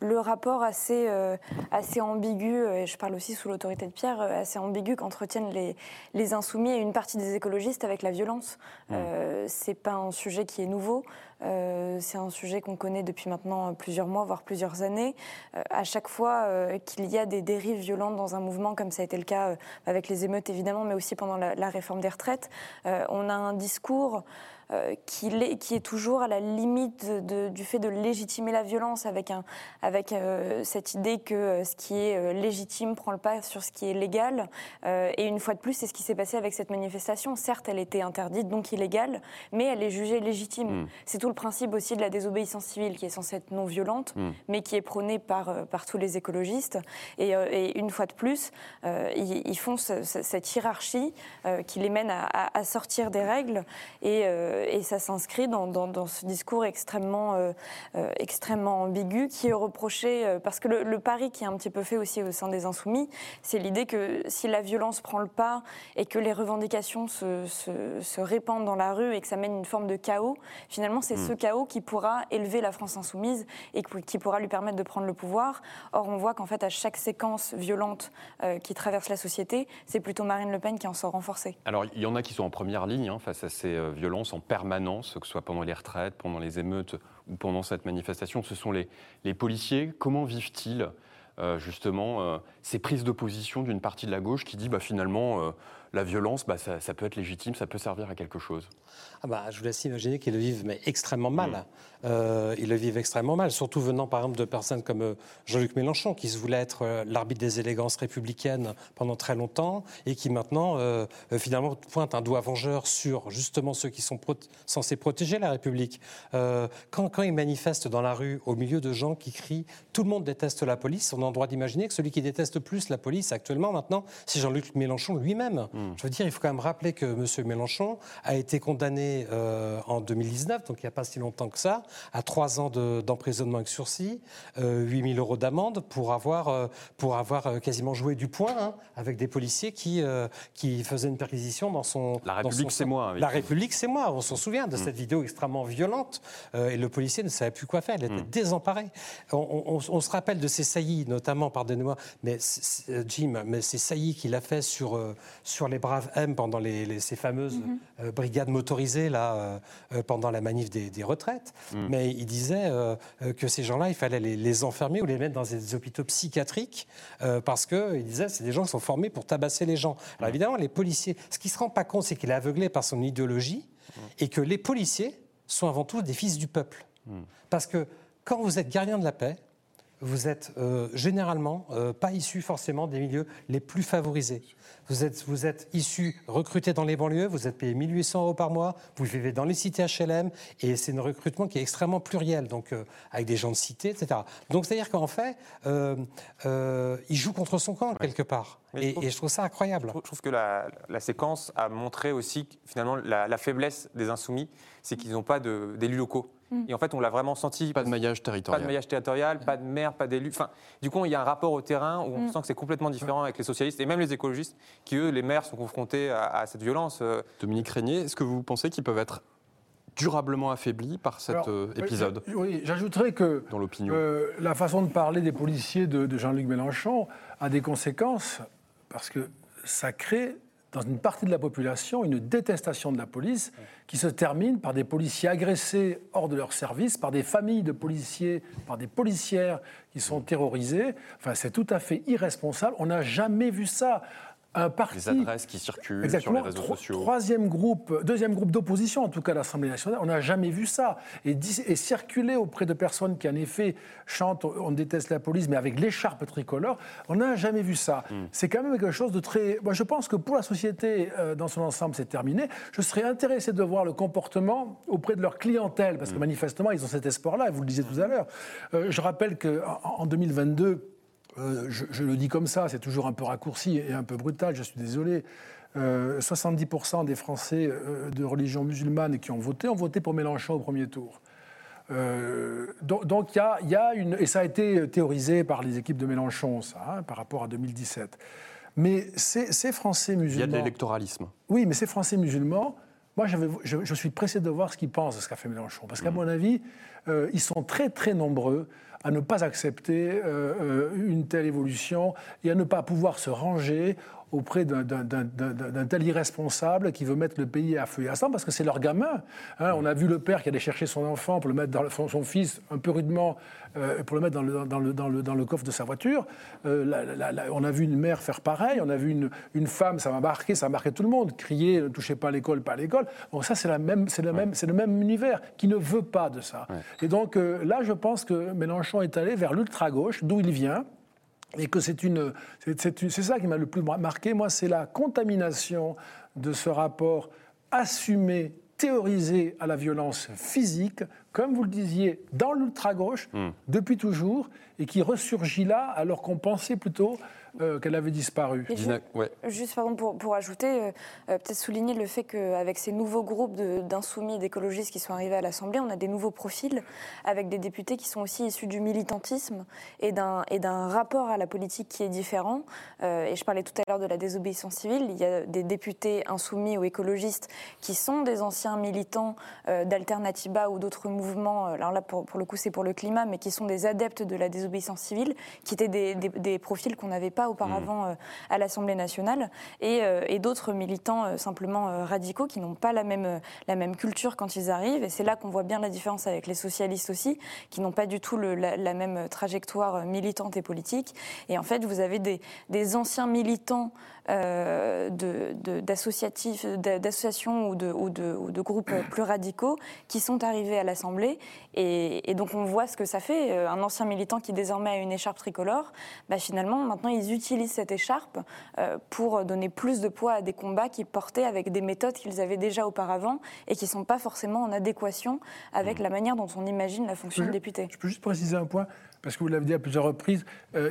le rapport assez, euh, assez ambigu, et je parle aussi sous l'autorité de Pierre, euh, assez ambigu qu'entretiennent les, les insoumis et une partie des écologistes avec la violence. Mmh. Euh, c'est pas un sujet qui est nouveau. Euh, c'est un sujet qu'on connaît depuis maintenant plusieurs mois, voire plusieurs années. à chaque fois qu'il y a des dérives violentes dans un mouvement, comme ça a été le cas avec les émeutes évidemment, mais aussi pendant la réforme des retraites, on a un discours euh, qui, est, qui, est, toujours à la limite du fait de légitimer la violence avec, un, avec euh, cette idée que euh, ce qui est légitime prend le pas sur ce qui est légal. et une fois de plus, c'est ce qui s'est passé avec cette manifestation. Certes, elle était interdite, donc illégale, mais elle est jugée légitime. Mm. C'est tout le principe aussi de la désobéissance civile qui est censée être non violente, mm. mais qui est prônée par, par tous les écologistes. Et, une fois de plus, ils, font cette hiérarchie qui les mène à, à, sortir des règles et et ça s'inscrit dans, ce discours extrêmement, euh, euh, extrêmement ambigu qui est reproché, parce que le, pari qui est un petit peu fait aussi au sein des Insoumis, c'est l'idée que si la violence prend le pas et que les revendications se, se, répandent dans la rue et que ça mène une forme de chaos, finalement c'est ce hmm. chaos qui pourra élever la France insoumise et qui pourra lui permettre de prendre le pouvoir. Or on voit qu'en fait à chaque séquence violente qui traverse la société, c'est plutôt Marine Le Pen qui en sort renforcée. Alors il y en a qui sont en première ligne hein, face à ces violences en permanence, que ce soit pendant les retraites, pendant les émeutes ou pendant cette manifestation. Ce sont les, les policiers. Comment vivent-ils euh, justement euh, ces prises d'opposition d'une partie de la gauche qui dit bah, finalement euh, la violence, bah, ça, peut être légitime, ça peut servir à quelque chose? Ah bah, je vous laisse imaginer qu'ils le vivent mais extrêmement mal. Mm. Euh, ils le vivent extrêmement mal, surtout venant par exemple de personnes comme euh, Jean-Luc Mélenchon, qui se voulait être euh, l'arbitre des élégances républicaines pendant très longtemps et qui maintenant finalement pointe un doigt vengeur sur justement ceux qui sont censés protéger la République. quand, quand ils manifestent dans la rue au milieu de gens qui crient tout le monde déteste la police, on a le droit d'imaginer que celui qui déteste plus la police actuellement maintenant, c'est Jean-Luc Mélenchon lui-même. Hmm. Je veux dire, il faut quand même rappeler que M. Mélenchon a été condamné en 2019, donc il n'y a pas si longtemps que ça, à trois ans d'emprisonnement avec sursis, euh, 8 000 euros d'amende pour avoir, euh, pour avoir euh, quasiment joué du poing hein, avec des policiers qui, qui faisaient une perquisition dans son. La République, c'est moi. La République, c'est moi. On s'en souvient de hmm. cette vidéo extrêmement violente et le policier ne savait plus quoi faire. Il était hmm. désemparé. On, se rappelle de ces saillies, notamment, pardonnez-moi, mais Jim, mais ces saillies qu'il a fait sur, sur les braves M pendant les, ces fameuses euh, brigades motorisées là, euh, euh, pendant la manif des, retraites. Mhm. Mais il disait que ces gens-là, il fallait les, enfermer ou les mettre dans des hôpitaux psychiatriques parce qu'il disait c'est des gens qui sont formés pour tabasser les gens. Alors mhm. évidemment, les policiers, ce qui ne se rend pas compte, c'est qu'il est aveuglé par son idéologie et que les policiers sont avant tout des fils du peuple. Parce que quand vous êtes gardien de la paix, vous êtes généralement pas issu forcément des milieux les plus favorisés. Vous êtes, vous êtes issu, recruté dans les banlieues, vous êtes payé 1800 euros par mois, vous vivez dans les cités HLM, et c'est un recrutement qui est extrêmement pluriel, donc euh, avec des gens de cité, etc. Donc c'est-à-dire qu'en fait, euh, euh, il joue contre son camp quelque part. Et, je trouve ça incroyable. Je trouve que la, séquence a montré aussi finalement la, la faiblesse des insoumis, c'est qu'ils n'ont pas d'élus locaux. Et en fait, on l'a vraiment senti. Pas de maillage territorial. Pas de maillage territorial, pas de maire, pas d'élus. Enfin, du coup, il y a un rapport au terrain où on mm. sent que c'est complètement différent avec les socialistes et même les écologistes, qui eux, les maires, sont confrontés à, cette violence. Euh. Dominique Régnier, est-ce que vous pensez qu'ils peuvent être durablement affaiblis par cet euh, épisode Oui, j'ajouterais que dans l'opinion, euh, la façon de parler des policiers de Jean-Luc Mélenchon a des conséquences parce que ça crée dans une partie de la population une détestation de la police qui se termine par des policiers agressés hors de leur service, par des familles de policiers, par des policières qui sont terrorisées. Enfin, c'est tout à fait irresponsable. On n'a jamais vu ça un parti. Les adresses qui circulent sur les réseaux sociaux. Troisième groupe, deuxième groupe d'opposition, en tout cas à l'Assemblée nationale, on n'a jamais vu ça. Et, et, circuler auprès de personnes qui, en effet, chantent On déteste la police, mais avec l'écharpe tricolore, on n'a jamais vu ça. Hmm. C'est quand même quelque chose de très. Moi, je pense que pour la société euh, dans son ensemble, c'est terminé. Je serais intéressé de voir le comportement auprès de leur clientèle, parce que hmm. manifestement, ils ont cet espoir-là, vous le disiez tout à l'heure. Euh, je rappelle qu'en en 2022, euh, je, je le dis comme ça, c'est toujours un peu raccourci et un peu brutal, je suis désolé. Euh, 70% des Français euh, de religion musulmane qui ont voté ont voté pour Mélenchon au premier tour. Euh, donc il y, a- il y a une... Et ça a été théorisé par les équipes de Mélenchon, ça, hein, par rapport à 2017. Mais ces, ces Français Il y a musulmans... de l'électoralisme. Oui, mais ces Français musulmans, moi, je, je suis pressé de voir ce qu'ils pensent de ce qu'a fait Mélenchon. Parce qu'à mon avis, euh, ils sont très, très nombreux à ne pas accepter euh, euh, une telle évolution et à ne pas pouvoir se ranger auprès d'un- tel irresponsable qui veut mettre le pays à feu et à sang, parce que c'est leur gamin. hein. on a vu le père qui allait chercher son enfant pour le mettre dans le, son fils, un peu rudement, euh, pour le mettre dans le, dans le, dans le, dans le coffre de sa voiture. Euh, la- la- la- on a vu une mère faire pareil, on a vu une, une femme, ça m'a marqué, ça a marqué tout le monde, crier ne touchez pas l'école, pas l'école. Bon, ça, c'est la même- c'est le, même- c'est le même univers qui ne veut pas de ça. Et donc euh, là, je pense que Mélenchon est allé vers l'ultra-gauche, d'où il vient. Et que c'est une, c'est- c'est une- c'est ça qui m'a le plus marqué, moi, c'est la contamination de ce rapport assumé, théorisé à la violence physique, comme vous le disiez, dans l'ultra-gauche, depuis toujours, et qui ressurgit là, alors qu'on pensait plutôt euh, qu'elle avait disparu. Ouais. Juste pardon, pour, pour ajouter, euh, euh, peut-être souligner le fait qu'avec ces nouveaux groupes d'insoumis et d'écologistes qui sont arrivés à l'Assemblée, on a des nouveaux profils avec des députés qui sont aussi issus du militantisme et d'un et d'un rapport à la politique qui est différent. Euh, et je parlais tout à l'heure de la désobéissance civile. Il y a des députés insoumis ou écologistes qui sont des anciens militants euh, d'Alternativa ou d'autres mouvements. Alors là, pour, pour le coup, c'est pour le climat, mais qui sont des adeptes de la désobéissance civile, qui étaient des, des- des profils qu'on n'avait pas auparavant euh, à l'Assemblée nationale, et, euh, et d'autres militants euh, simplement radicaux qui n'ont pas la même, la même culture quand ils arrivent. Et c'est là qu'on voit bien la différence avec les socialistes aussi, qui n'ont pas du tout le- la, la même trajectoire militante et politique. Et en fait, vous avez des, des anciens militants d'associatifs, d'a- d'associations ou de, ou, de, ou de groupes euh, plus radicaux qui sont arrivés à l'Assemblée. Et, et donc on voit ce que ça fait. Euh, Un ancien militant qui désormais a une écharpe tricolore, bah, finalement maintenant ils utilisent cette écharpe euh, pour donner plus de poids à des combats qu'ils portaient avec des méthodes qu'ils avaient déjà auparavant et qui ne sont pas forcément en adéquation avec la manière dont on imagine la fonction de député. Je peux juste préciser un point, parce que vous l'avez dit à plusieurs reprises. euh,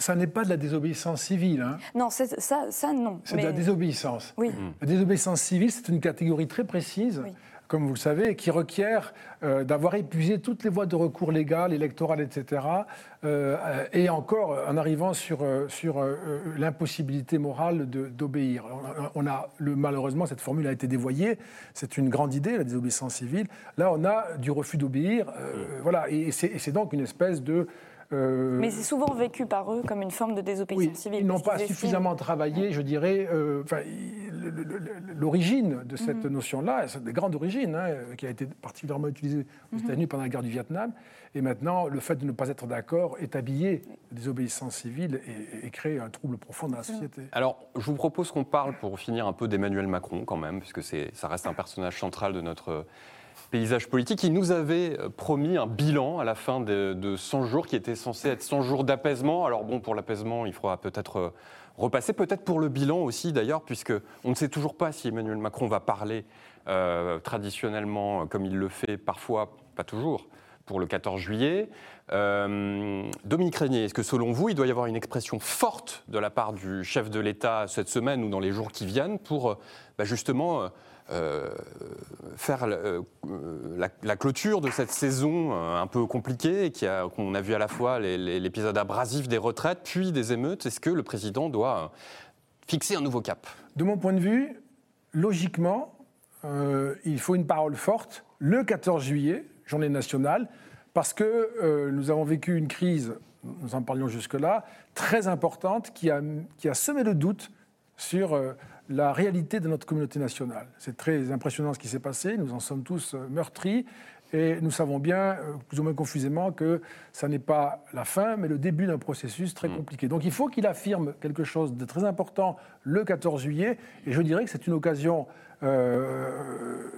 ça n'est pas de la désobéissance civile. hein. Non, c'est- ça, ça non. C'est de la désobéissance. Oui. La désobéissance civile, c'est une catégorie très précise, Oui. comme vous le savez, qui requiert euh, d'avoir épuisé toutes les voies de recours légales, électorales, etc. euh, et encore en arrivant sur, euh, sur euh, l'impossibilité morale de- d'obéir. On a- On a, le, malheureusement, cette formule a été dévoyée. C'est une grande idée, la désobéissance civile. Là, on a du refus d'obéir. euh, Voilà. Et, c'est et c'est donc une espèce de. Euh, Mais c'est souvent vécu par eux comme une forme de désobéissance oui, civile. ils n'ont pas suffisamment travaillé, je dirais. euh, L'origine de cette Mhm. notion-là, c'est de grande origine, hein, qui a été particulièrement utilisée aux Mhm. États-Unis pendant la guerre du Vietnam. Et maintenant, le fait de ne pas être d'accord est habillé de désobéissance civile et, et crée un trouble profond dans la société. Alors, je vous propose qu'on parle, pour finir, un peu d'Emmanuel Macron, quand même, puisque ça reste un personnage central de notre paysage politique. Il nous avait euh, promis un bilan à la fin de, de 100 jours, qui était censé être 100 jours d'apaisement. Alors bon, pour l'apaisement, il faudra peut-être euh, repasser, peut-être pour le bilan aussi, d'ailleurs, puisque on ne sait toujours pas si Emmanuel Macron va parler euh, traditionnellement, comme il le fait parfois, pas toujours, pour le 14 juillet. Dominique Régnier, est-ce que selon vous, il doit y avoir une expression forte de la part du chef de l'État cette semaine ou dans les jours qui viennent pour bah, justement euh, faire euh, la, clôture de cette saison euh, un peu compliquée qui qu'on a vu à la fois l'épisode abrasif des retraites puis des émeutes Est-ce que le président doit fixer un nouveau cap? De mon point de vue, logiquement, il faut une parole forte le 14 juillet, journée nationale, parce que nous avons vécu une crise, nous en parlions jusque-là, très importante qui a, qui a semé le doute sur la réalité de notre communauté nationale. C'est très impressionnant ce qui s'est passé, nous en sommes tous euh, meurtris. Et nous savons bien, euh, plus ou moins confusément, que ça n'est pas la fin, mais le début d'un processus très compliqué. Donc il faut qu'il affirme quelque chose de très important le 14 juillet, et je dirais que c'est une occasion, euh,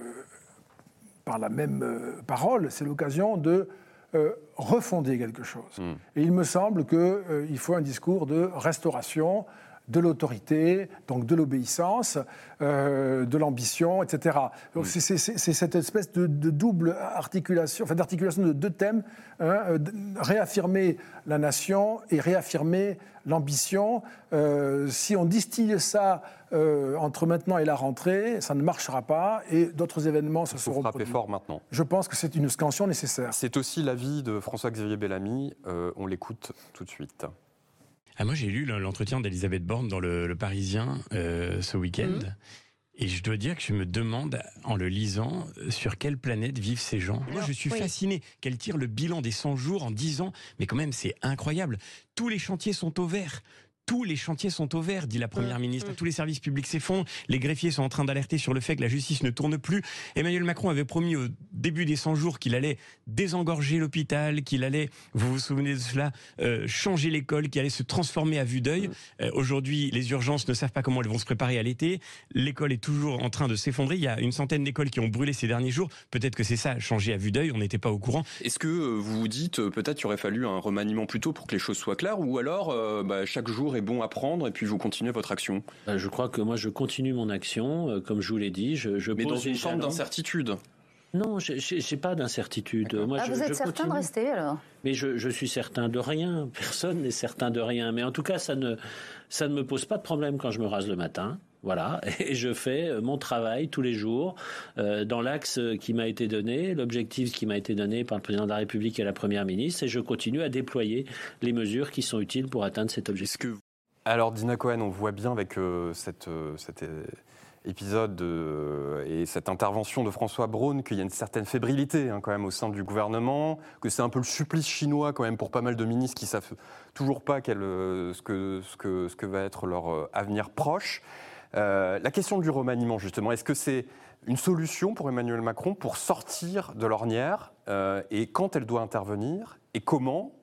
par la même euh, parole, c'est l'occasion de euh, refonder quelque chose. Et il me semble qu'il faut un discours de restauration, de l'autorité, donc de l'obéissance, euh, de l'ambition, etc. Donc c'est cette espèce de, double articulation, enfin d'articulation de deux thèmes, hein, euh, réaffirmer la nation et réaffirmer l'ambition. Euh, si on distille ça entre maintenant et la rentrée, ça ne marchera pas et d'autres événements se seront frapper fort maintenant. Je pense que c'est une scansion nécessaire. C'est aussi l'avis de François-Xavier Bellamy. on l'écoute tout de suite. Ah, moi, j'ai lu l'entretien d'Elisabeth Borne dans Le, Parisien euh, ce week-end. Mmh. Et je dois dire que je me demande, en le lisant, sur quelle planète vivent ces gens. Moi, je suis fasciné qu'elle tire le bilan des 100 jours en 10 ans. Mais quand même, c'est incroyable. Tous les chantiers sont au vert tous les chantiers sont au vert, dit la Première mmh, ministre. Mmh. Tous les services publics s'effondrent. Les greffiers sont en train d'alerter sur le fait que la justice ne tourne plus. Emmanuel Macron avait promis au début des 100 jours qu'il allait désengorger l'hôpital, qu'il allait, vous vous souvenez de cela, euh, changer l'école, qu'il allait se transformer à vue d'œil. Mmh. Euh, aujourd'hui, les urgences ne savent pas comment elles vont se préparer à l'été. L'école est toujours en train de s'effondrer. Il y a une centaine d'écoles qui ont brûlé ces derniers jours. Peut-être que c'est ça, changer à vue d'œil. On n'était pas au courant. Est-ce que euh, vous vous dites peut-être qu'il aurait fallu un remaniement plus tôt pour que les choses soient claires, ou alors bah, chaque jour est bon à prendre puis vous continuez votre action bah, Je crois que moi, je continue mon action. Euh, comme je vous l'ai dit, je, je Mais dans une forme d'incertitude non, j'ai pas d'incertitude. Moi, ah, vous êtes certain de rester alors? Mais je, je, suis certain de rien. Personne n'est certain de rien. Mais en tout cas, ça ne, ça ne me pose pas de problème quand je me rase le matin. Voilà, et je fais euh, mon travail tous les jours euh, dans l'axe qui m'a été donné, l'objectif qui m'a été donné par le président de la République et la première ministre, et je continue à déployer les mesures qui sont utiles pour atteindre cet objectif. Alors, Dina Cohen, on voit bien avec euh, euh, cet épisode et cette intervention de François Braun qu'il y a une certaine fébrilité hein, quand même au sein du gouvernement, que c'est un peu le supplice chinois quand même pour pas mal de ministres qui savent toujours pas euh, ce que va être leur avenir proche. la question du remaniement, justement, est-ce que c'est une solution pour Emmanuel Macron pour sortir de l'ornière et quand elle doit intervenir et comment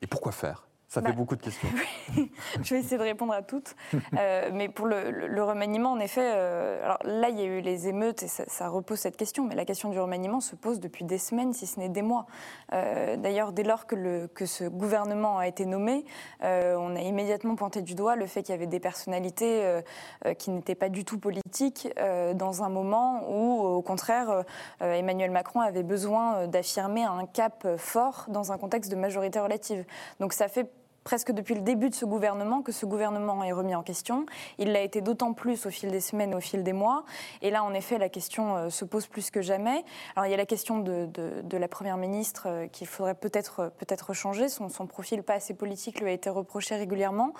et pourquoi faire? Ça fait bah, beaucoup de questions. je vais essayer de répondre à toutes. Euh, mais pour le, remaniement, en effet, euh, alors là, il y a eu les émeutes et ça, repose cette question. Mais la question du remaniement se pose depuis des semaines, si ce n'est des mois. Euh, d'ailleurs, dès lors que, le, que, ce gouvernement a été nommé, on a immédiatement pointé du doigt le fait qu'il y avait des personnalités qui n'étaient pas du tout politiques dans un moment où, au contraire, Emmanuel Macron avait besoin d'affirmer un cap fort dans un contexte de majorité relative. Donc ça fait presque depuis le début de ce gouvernement que ce gouvernement est remis en question. Il l'a été d'autant plus au fil des semaines, au fil des mois. Et là, en effet, la question euh, se pose plus que jamais. Alors, il y a la question de, la Première ministre euh, qu'il faudrait peut-être peut-être changer. Son, profil pas assez politique lui a été reproché régulièrement.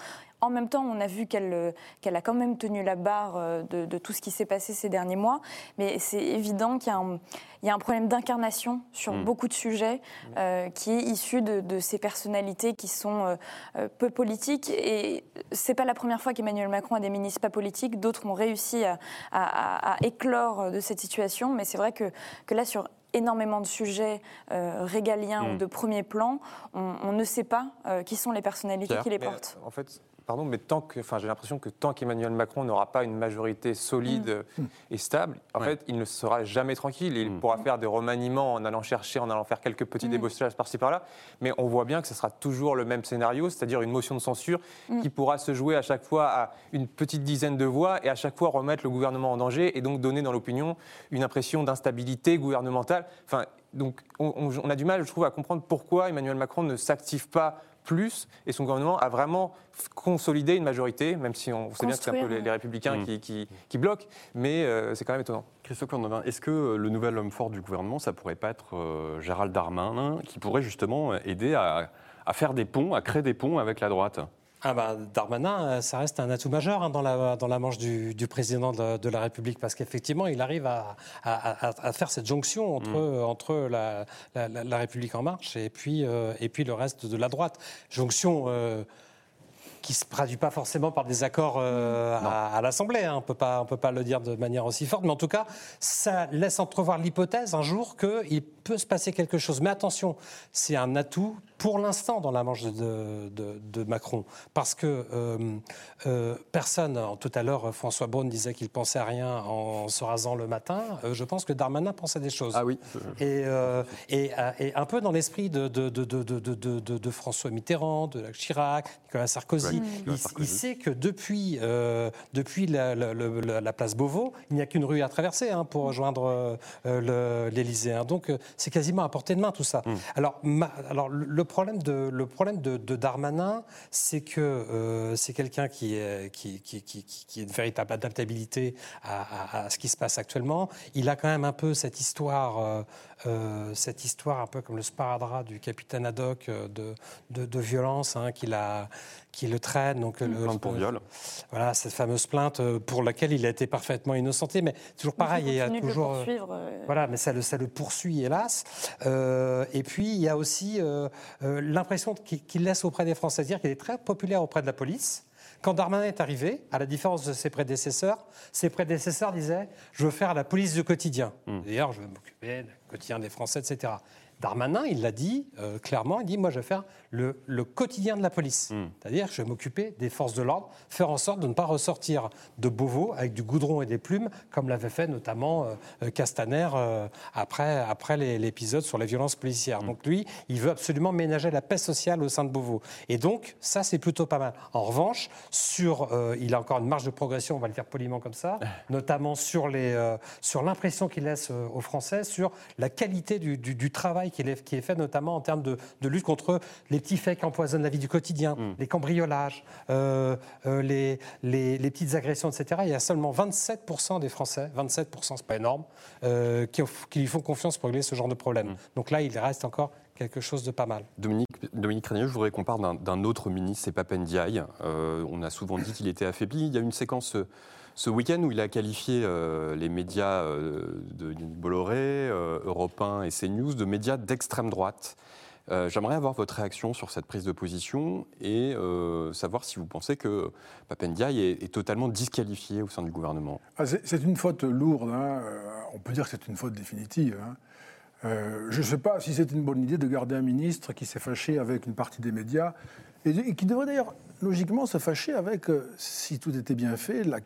En même temps, on a vu qu'elle euh, a quand même tenu la barre de, de tout ce qui s'est passé ces derniers mois. Mais c'est évident qu'il y a un il y a un problème d'incarnation sur mm. beaucoup de sujets euh, qui est issu de, ces personnalités qui sont euh, euh, peu politiques. Et c'est pas la première fois qu'Emmanuel Macron a des ministres pas politiques. D'autres ont réussi à, éclore de cette situation. Mais c'est vrai que, que là, sur énormément de sujets régaliens ou mm. de premier plan, on, ne sait pas qui sont les personnalités qui les portent. En fait, pardon, mais tant que, enfin, j'ai l'impression que tant qu'Emmanuel Macron n'aura pas une majorité solide mm. et stable, en fait, il ne sera jamais tranquille. Il mm. pourra faire des remaniements en allant chercher, en allant faire quelques petits mm. débauchages par-ci par-là, mais on voit bien que ce sera toujours le même scénario, c'est-à-dire une motion de censure qui pourra se jouer à chaque fois à une petite dizaine de voix et à chaque fois remettre le gouvernement en danger et donc donner dans l'opinion une impression d'instabilité gouvernementale. Enfin, donc on, on, a du mal, je trouve, à comprendre pourquoi Emmanuel Macron ne s'active pas plus, et son gouvernement a vraiment consolidé une majorité, même si on sait bien que c'est un peu les, républicains mm. qui, qui, bloquent, mais euh, c'est quand même étonnant. Christophe Cornevin, est-ce que euh, le nouvel homme fort du gouvernement, ça pourrait pas être euh, Gérald Darmanin, qui pourrait justement aider à, à faire des ponts, à créer des ponts avec la droite? Ah bah, Darmanin, euh, ça reste un atout majeur hein, dans, la, dans la manche du, président de, la République, parce qu'effectivement, il arrive à, à, faire cette jonction entre, mm. entre la, la, République en marche et puis, euh, et puis le reste de la droite. Jonction euh, qui ne se traduit pas forcément par des accords à, l'Assemblée, hein. on ne peut pas le dire de manière aussi forte, mais en tout cas, ça laisse entrevoir l'hypothèse un jour qu'il peut se passer quelque chose. Mais attention, c'est un atout pour l'instant dans la manche de, de, Macron. Parce que euh, euh, personne, tout à l'heure, François Braun disait qu'il pensait à rien en se rasant le matin. Euh, je pense que Darmanin pensait des choses. Ah oui. Et, et, un peu dans l'esprit de, de, François Mitterrand, de Chirac, Nicolas Sarkozy. Il, sait que depuis, depuis la, place Beauvau, il n'y a qu'une rue à traverser hein, pour rejoindre l'Élysée. Hein. Donc c'est quasiment à portée de main tout ça. Hmm. Alors, alors le problème de, le problème de, Darmanin, c'est que euh, c'est quelqu'un qui, qui, qui, qui, a une véritable adaptabilité à, ce qui se passe actuellement. Il a quand même un peu cette histoire, euh, euh, cette histoire un peu comme le sparadrap du capitaine Haddock de, de, violence hein, qu'il a qui le traîne. Donc, Une plainte pour viol. Voilà, cette fameuse plainte pour laquelle il a été parfaitement innocenté. Mais toujours pareil, il y a toujours. Voilà, mais ça le, ça le poursuit, hélas. et puis, il y a aussi euh, l'impression qu'il laisse auprès des Français, dire qu'il est très populaire auprès de la police. Quand Darmanin est arrivé, à la différence de ses prédécesseurs, ses prédécesseurs disaient Je veux faire la police du quotidien. Hmm. D'ailleurs, je veux m'occuper du quotidien des Français, etc. Darmanin, il l'a dit euh, clairement, il dit Moi, je vais faire le, quotidien de la police. Hmm. C'est-à-dire je vais m'occuper des forces de l'ordre, faire en sorte de ne pas ressortir de Beauvau avec du goudron et des plumes, comme l'avait fait notamment euh, Castaner euh, après, après l'épisode sur les violences policières. Hmm. Donc lui, il veut absolument ménager la paix sociale au sein de Beauvau. Et donc, ça, c'est plutôt pas mal. En revanche, sur, il a encore une marge de progression, on va le dire poliment comme ça, notamment sur l'impression qu'il laisse aux Français, sur la qualité du, du travail qui est, qui est fait notamment en termes de, lutte contre les petits faits qui empoisonnent la vie du quotidien, mm. les cambriolages, euh, euh, les, les, petites agressions, etc. Il y a seulement 27% des Français, 27%, c'est pas énorme, euh, qui, qui, lui font confiance pour régler ce genre de problème. Mm. Donc là, il reste encore quelque chose de pas mal. Dominique, Dominique je voudrais qu'on parle d'un autre ministre, c'est Papendiaï. on a souvent dit qu'il était affaibli. Il y a une séquence ce week-end où il a qualifié euh, les médias euh, de Bolloré, euh, Europe 1 et CNews de médias d'extrême droite. J'aimerais avoir votre réaction sur cette prise de position et savoir si vous pensez que Papendiaï est, totalement disqualifié au sein du gouvernement. Ah, c'est une faute lourde. Hein. On peut dire que c'est une faute définitive. Hein. je ne sais pas si c'est une bonne idée de garder un ministre qui s'est fâché avec une partie des médias et, qui devrait d'ailleurs logiquement se fâcher avec, si tout était bien fait, la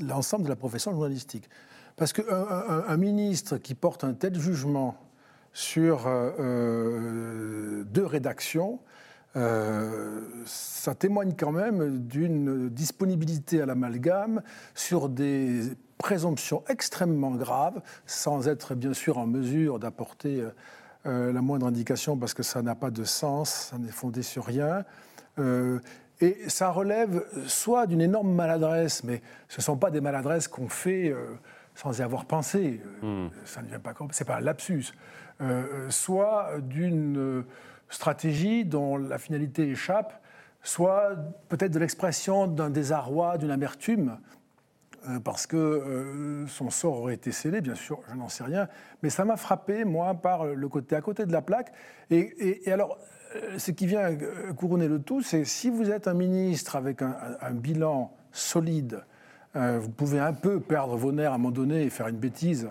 l'ensemble de la profession journalistique. Parce qu'un ministre qui porte un tel jugement sur euh, euh, deux rédactions, euh, ça témoigne quand même d'une disponibilité à l'amalgame sur des présomptions extrêmement graves, sans être bien sûr en mesure d'apporter la moindre indication parce que ça n'a pas de sens, ça n'est fondé sur rien. Et ça relève soit d'une énorme maladresse, mais ce ne sont pas des maladresses qu'on fait euh, sans y avoir pensé. Hmm. Ça ne vient pas comme. C'est pas un lapsus. Euh, soit d'une stratégie dont la finalité échappe, soit peut-être de l'expression d'un désarroi, d'une amertume, parce que son sort aurait été scellé, bien sûr, je n'en sais rien. Mais ça m'a frappé, moi, par le côté à côté de la plaque. et alors, ce qui vient euh, couronner le tout, c'est si vous êtes un ministre avec un, bilan solide, euh, vous pouvez un peu perdre vos nerfs à un moment donné et faire une bêtise.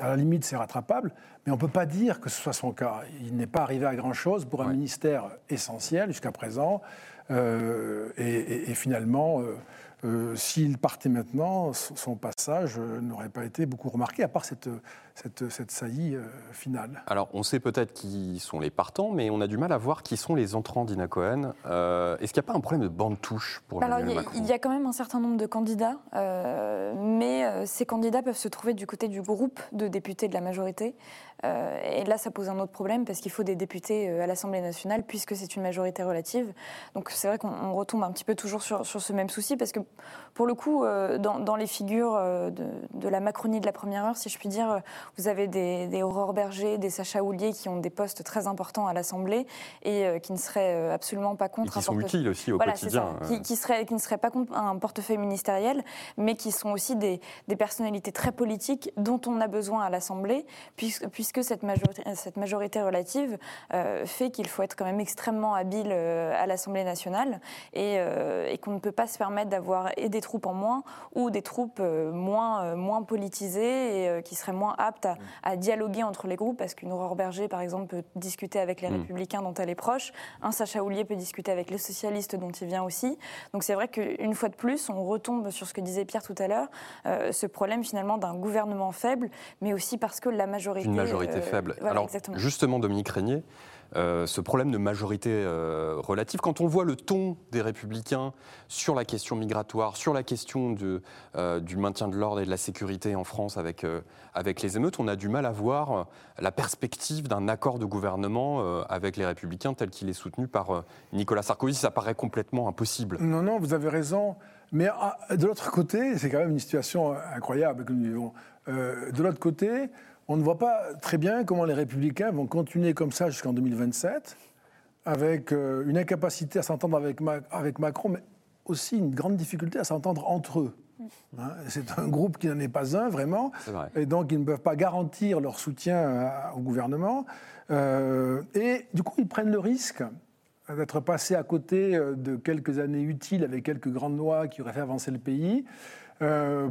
à la limite, c'est rattrapable, mais on ne peut pas dire que ce soit son cas. Il n'est pas arrivé à grand-chose pour un ministère essentiel jusqu'à présent. et, finalement, s'il partait maintenant, son passage n'aurait pas été beaucoup remarqué, à part cette cette, cette saillie euh, finale. Alors, on sait peut-être qui sont les partants, mais on a du mal à voir qui sont les entrants d'Ina Cohen. Euh, est-ce qu'il n'y a pas un problème de bande touche pour Alors, il y, il y, a quand même un certain nombre de candidats, euh, mais ces candidats peuvent se trouver du côté du groupe de députés de la majorité. et là, ça pose un autre problème parce qu'il faut des députés à l'Assemblée nationale puisque c'est une majorité relative. Donc, c'est vrai qu'on retombe un petit peu toujours sur, sur, ce même souci parce que, pour le coup, dans, dans les figures de, de, la Macronie de la première heure, si je puis dire, vous avez des, des Aurore Berger, des Sacha Houlier qui ont des postes très importants à l'Assemblée et euh, qui ne seraient euh, absolument pas contre et qui sont utiles aussi au quotidien. Qui, euh. qui, seraient, qui ne seraient pas contre un portefeuille ministériel, mais qui sont aussi des, des personnalités très politiques dont on a besoin à l'Assemblée, puisque, puisque cette, majorité, cette majorité relative fait qu'il faut être quand même extrêmement habile à l'Assemblée nationale et, et qu'on ne peut pas se permettre d'avoir et des troupes en moins ou des troupes moins, moins politisées et qui seraient moins aptes à, dialoguer entre les groupes, parce qu'une Aurore Berger, par exemple, peut discuter avec les mm. Républicains dont elle est proche, un Sacha Houlier peut discuter avec les socialistes dont il vient aussi. Donc c'est vrai qu'une fois de plus, on retombe sur ce que disait Pierre tout à l'heure, ce problème finalement d'un gouvernement faible, mais aussi parce que la majorité... Une majorité faible. Alors justement, Dominique Régnier, euh, ce problème de majorité euh, relative. Quand on voit le ton des républicains sur la question migratoire, sur la question euh, du maintien de l'ordre et de la sécurité en France avec, avec les émeutes, on a du mal à voir la perspective d'un accord de gouvernement avec les républicains tel qu'il est soutenu par Nicolas Sarkozy. Ça paraît complètement impossible. Non, non, vous avez raison. Mais ah, de l'autre côté, c'est quand même une situation incroyable que nous vivons. de l'autre côté, on ne voit pas très bien comment les républicains vont continuer comme ça jusqu'en 2027, avec euh, une incapacité à s'entendre avec, avec, Macron, mais aussi une grande difficulté à s'entendre entre eux. Hein, c'est un groupe qui n'en est pas un, vraiment, et donc ils ne peuvent pas garantir leur soutien au gouvernement. Euh, et du coup, ils prennent le risque d'être passés à côté euh, de quelques années utiles avec quelques grandes lois qui auraient fait avancer le pays,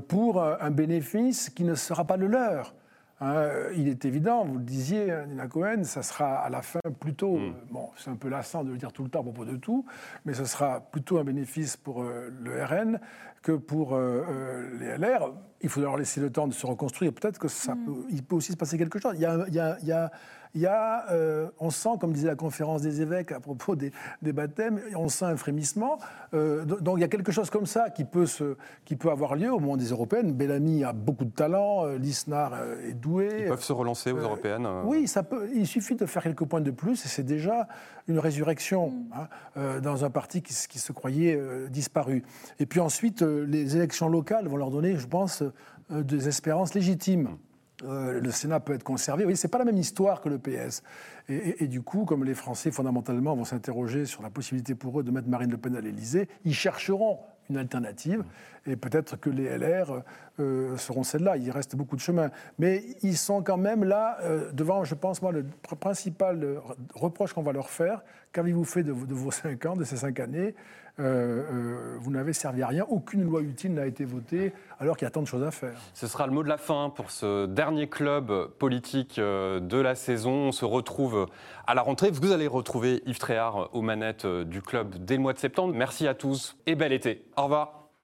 pour un bénéfice qui ne sera pas le leur. Hein, il est évident, vous le disiez, Nina Cohen, ça sera à la fin plutôt, mm. euh, bon, c'est un peu lassant de le dire tout le temps à propos de tout, mais ce sera plutôt un bénéfice pour euh, le RN que pour euh, les LR. Il faut leur laisser le temps de se reconstruire. Peut-être que ça mm. peut, il peut aussi se passer quelque chose. Il y a, il y a, il y a il y a, euh, on sent, comme disait la conférence des évêques à propos des, baptêmes, on sent un frémissement. Euh, donc il y a quelque chose comme ça qui peut, se, qui peut avoir lieu au moment des européennes. Bellamy a beaucoup de talent, euh, Lisnard est doué. Ils peuvent se relancer aux européennes Oui, ça peut, il suffit de faire quelques points de plus et c'est déjà une résurrection mm. hein, dans un parti qui, qui se croyait disparu. Et puis ensuite, les élections locales vont leur donner, je pense, des espérances légitimes. Euh, le Sénat peut être conservé. Oui, c'est pas la même histoire que le PS. Et, du coup, comme les Français fondamentalement vont s'interroger sur la possibilité pour eux de mettre Marine Le Pen à l'Élysée, ils chercheront une alternative. Et peut-être que les LR euh, seront celles-là. Il reste beaucoup de chemin. Mais ils sont quand même là, euh, devant, je pense, moi, le principal reproche qu'on va leur faire. Qu'avez-vous fait de, de, vos cinq ans, de ces cinq années? Vous n'avez servi à rien. Aucune loi utile n'a été votée, alors qu'il y a tant de choses à faire. Ce sera le mot de la fin pour ce dernier club politique euh, de la saison. On se retrouve à la rentrée. Vous allez retrouver Yves Tréhard aux manettes du club dès le mois de septembre. Merci à tous et bel été. Au revoir.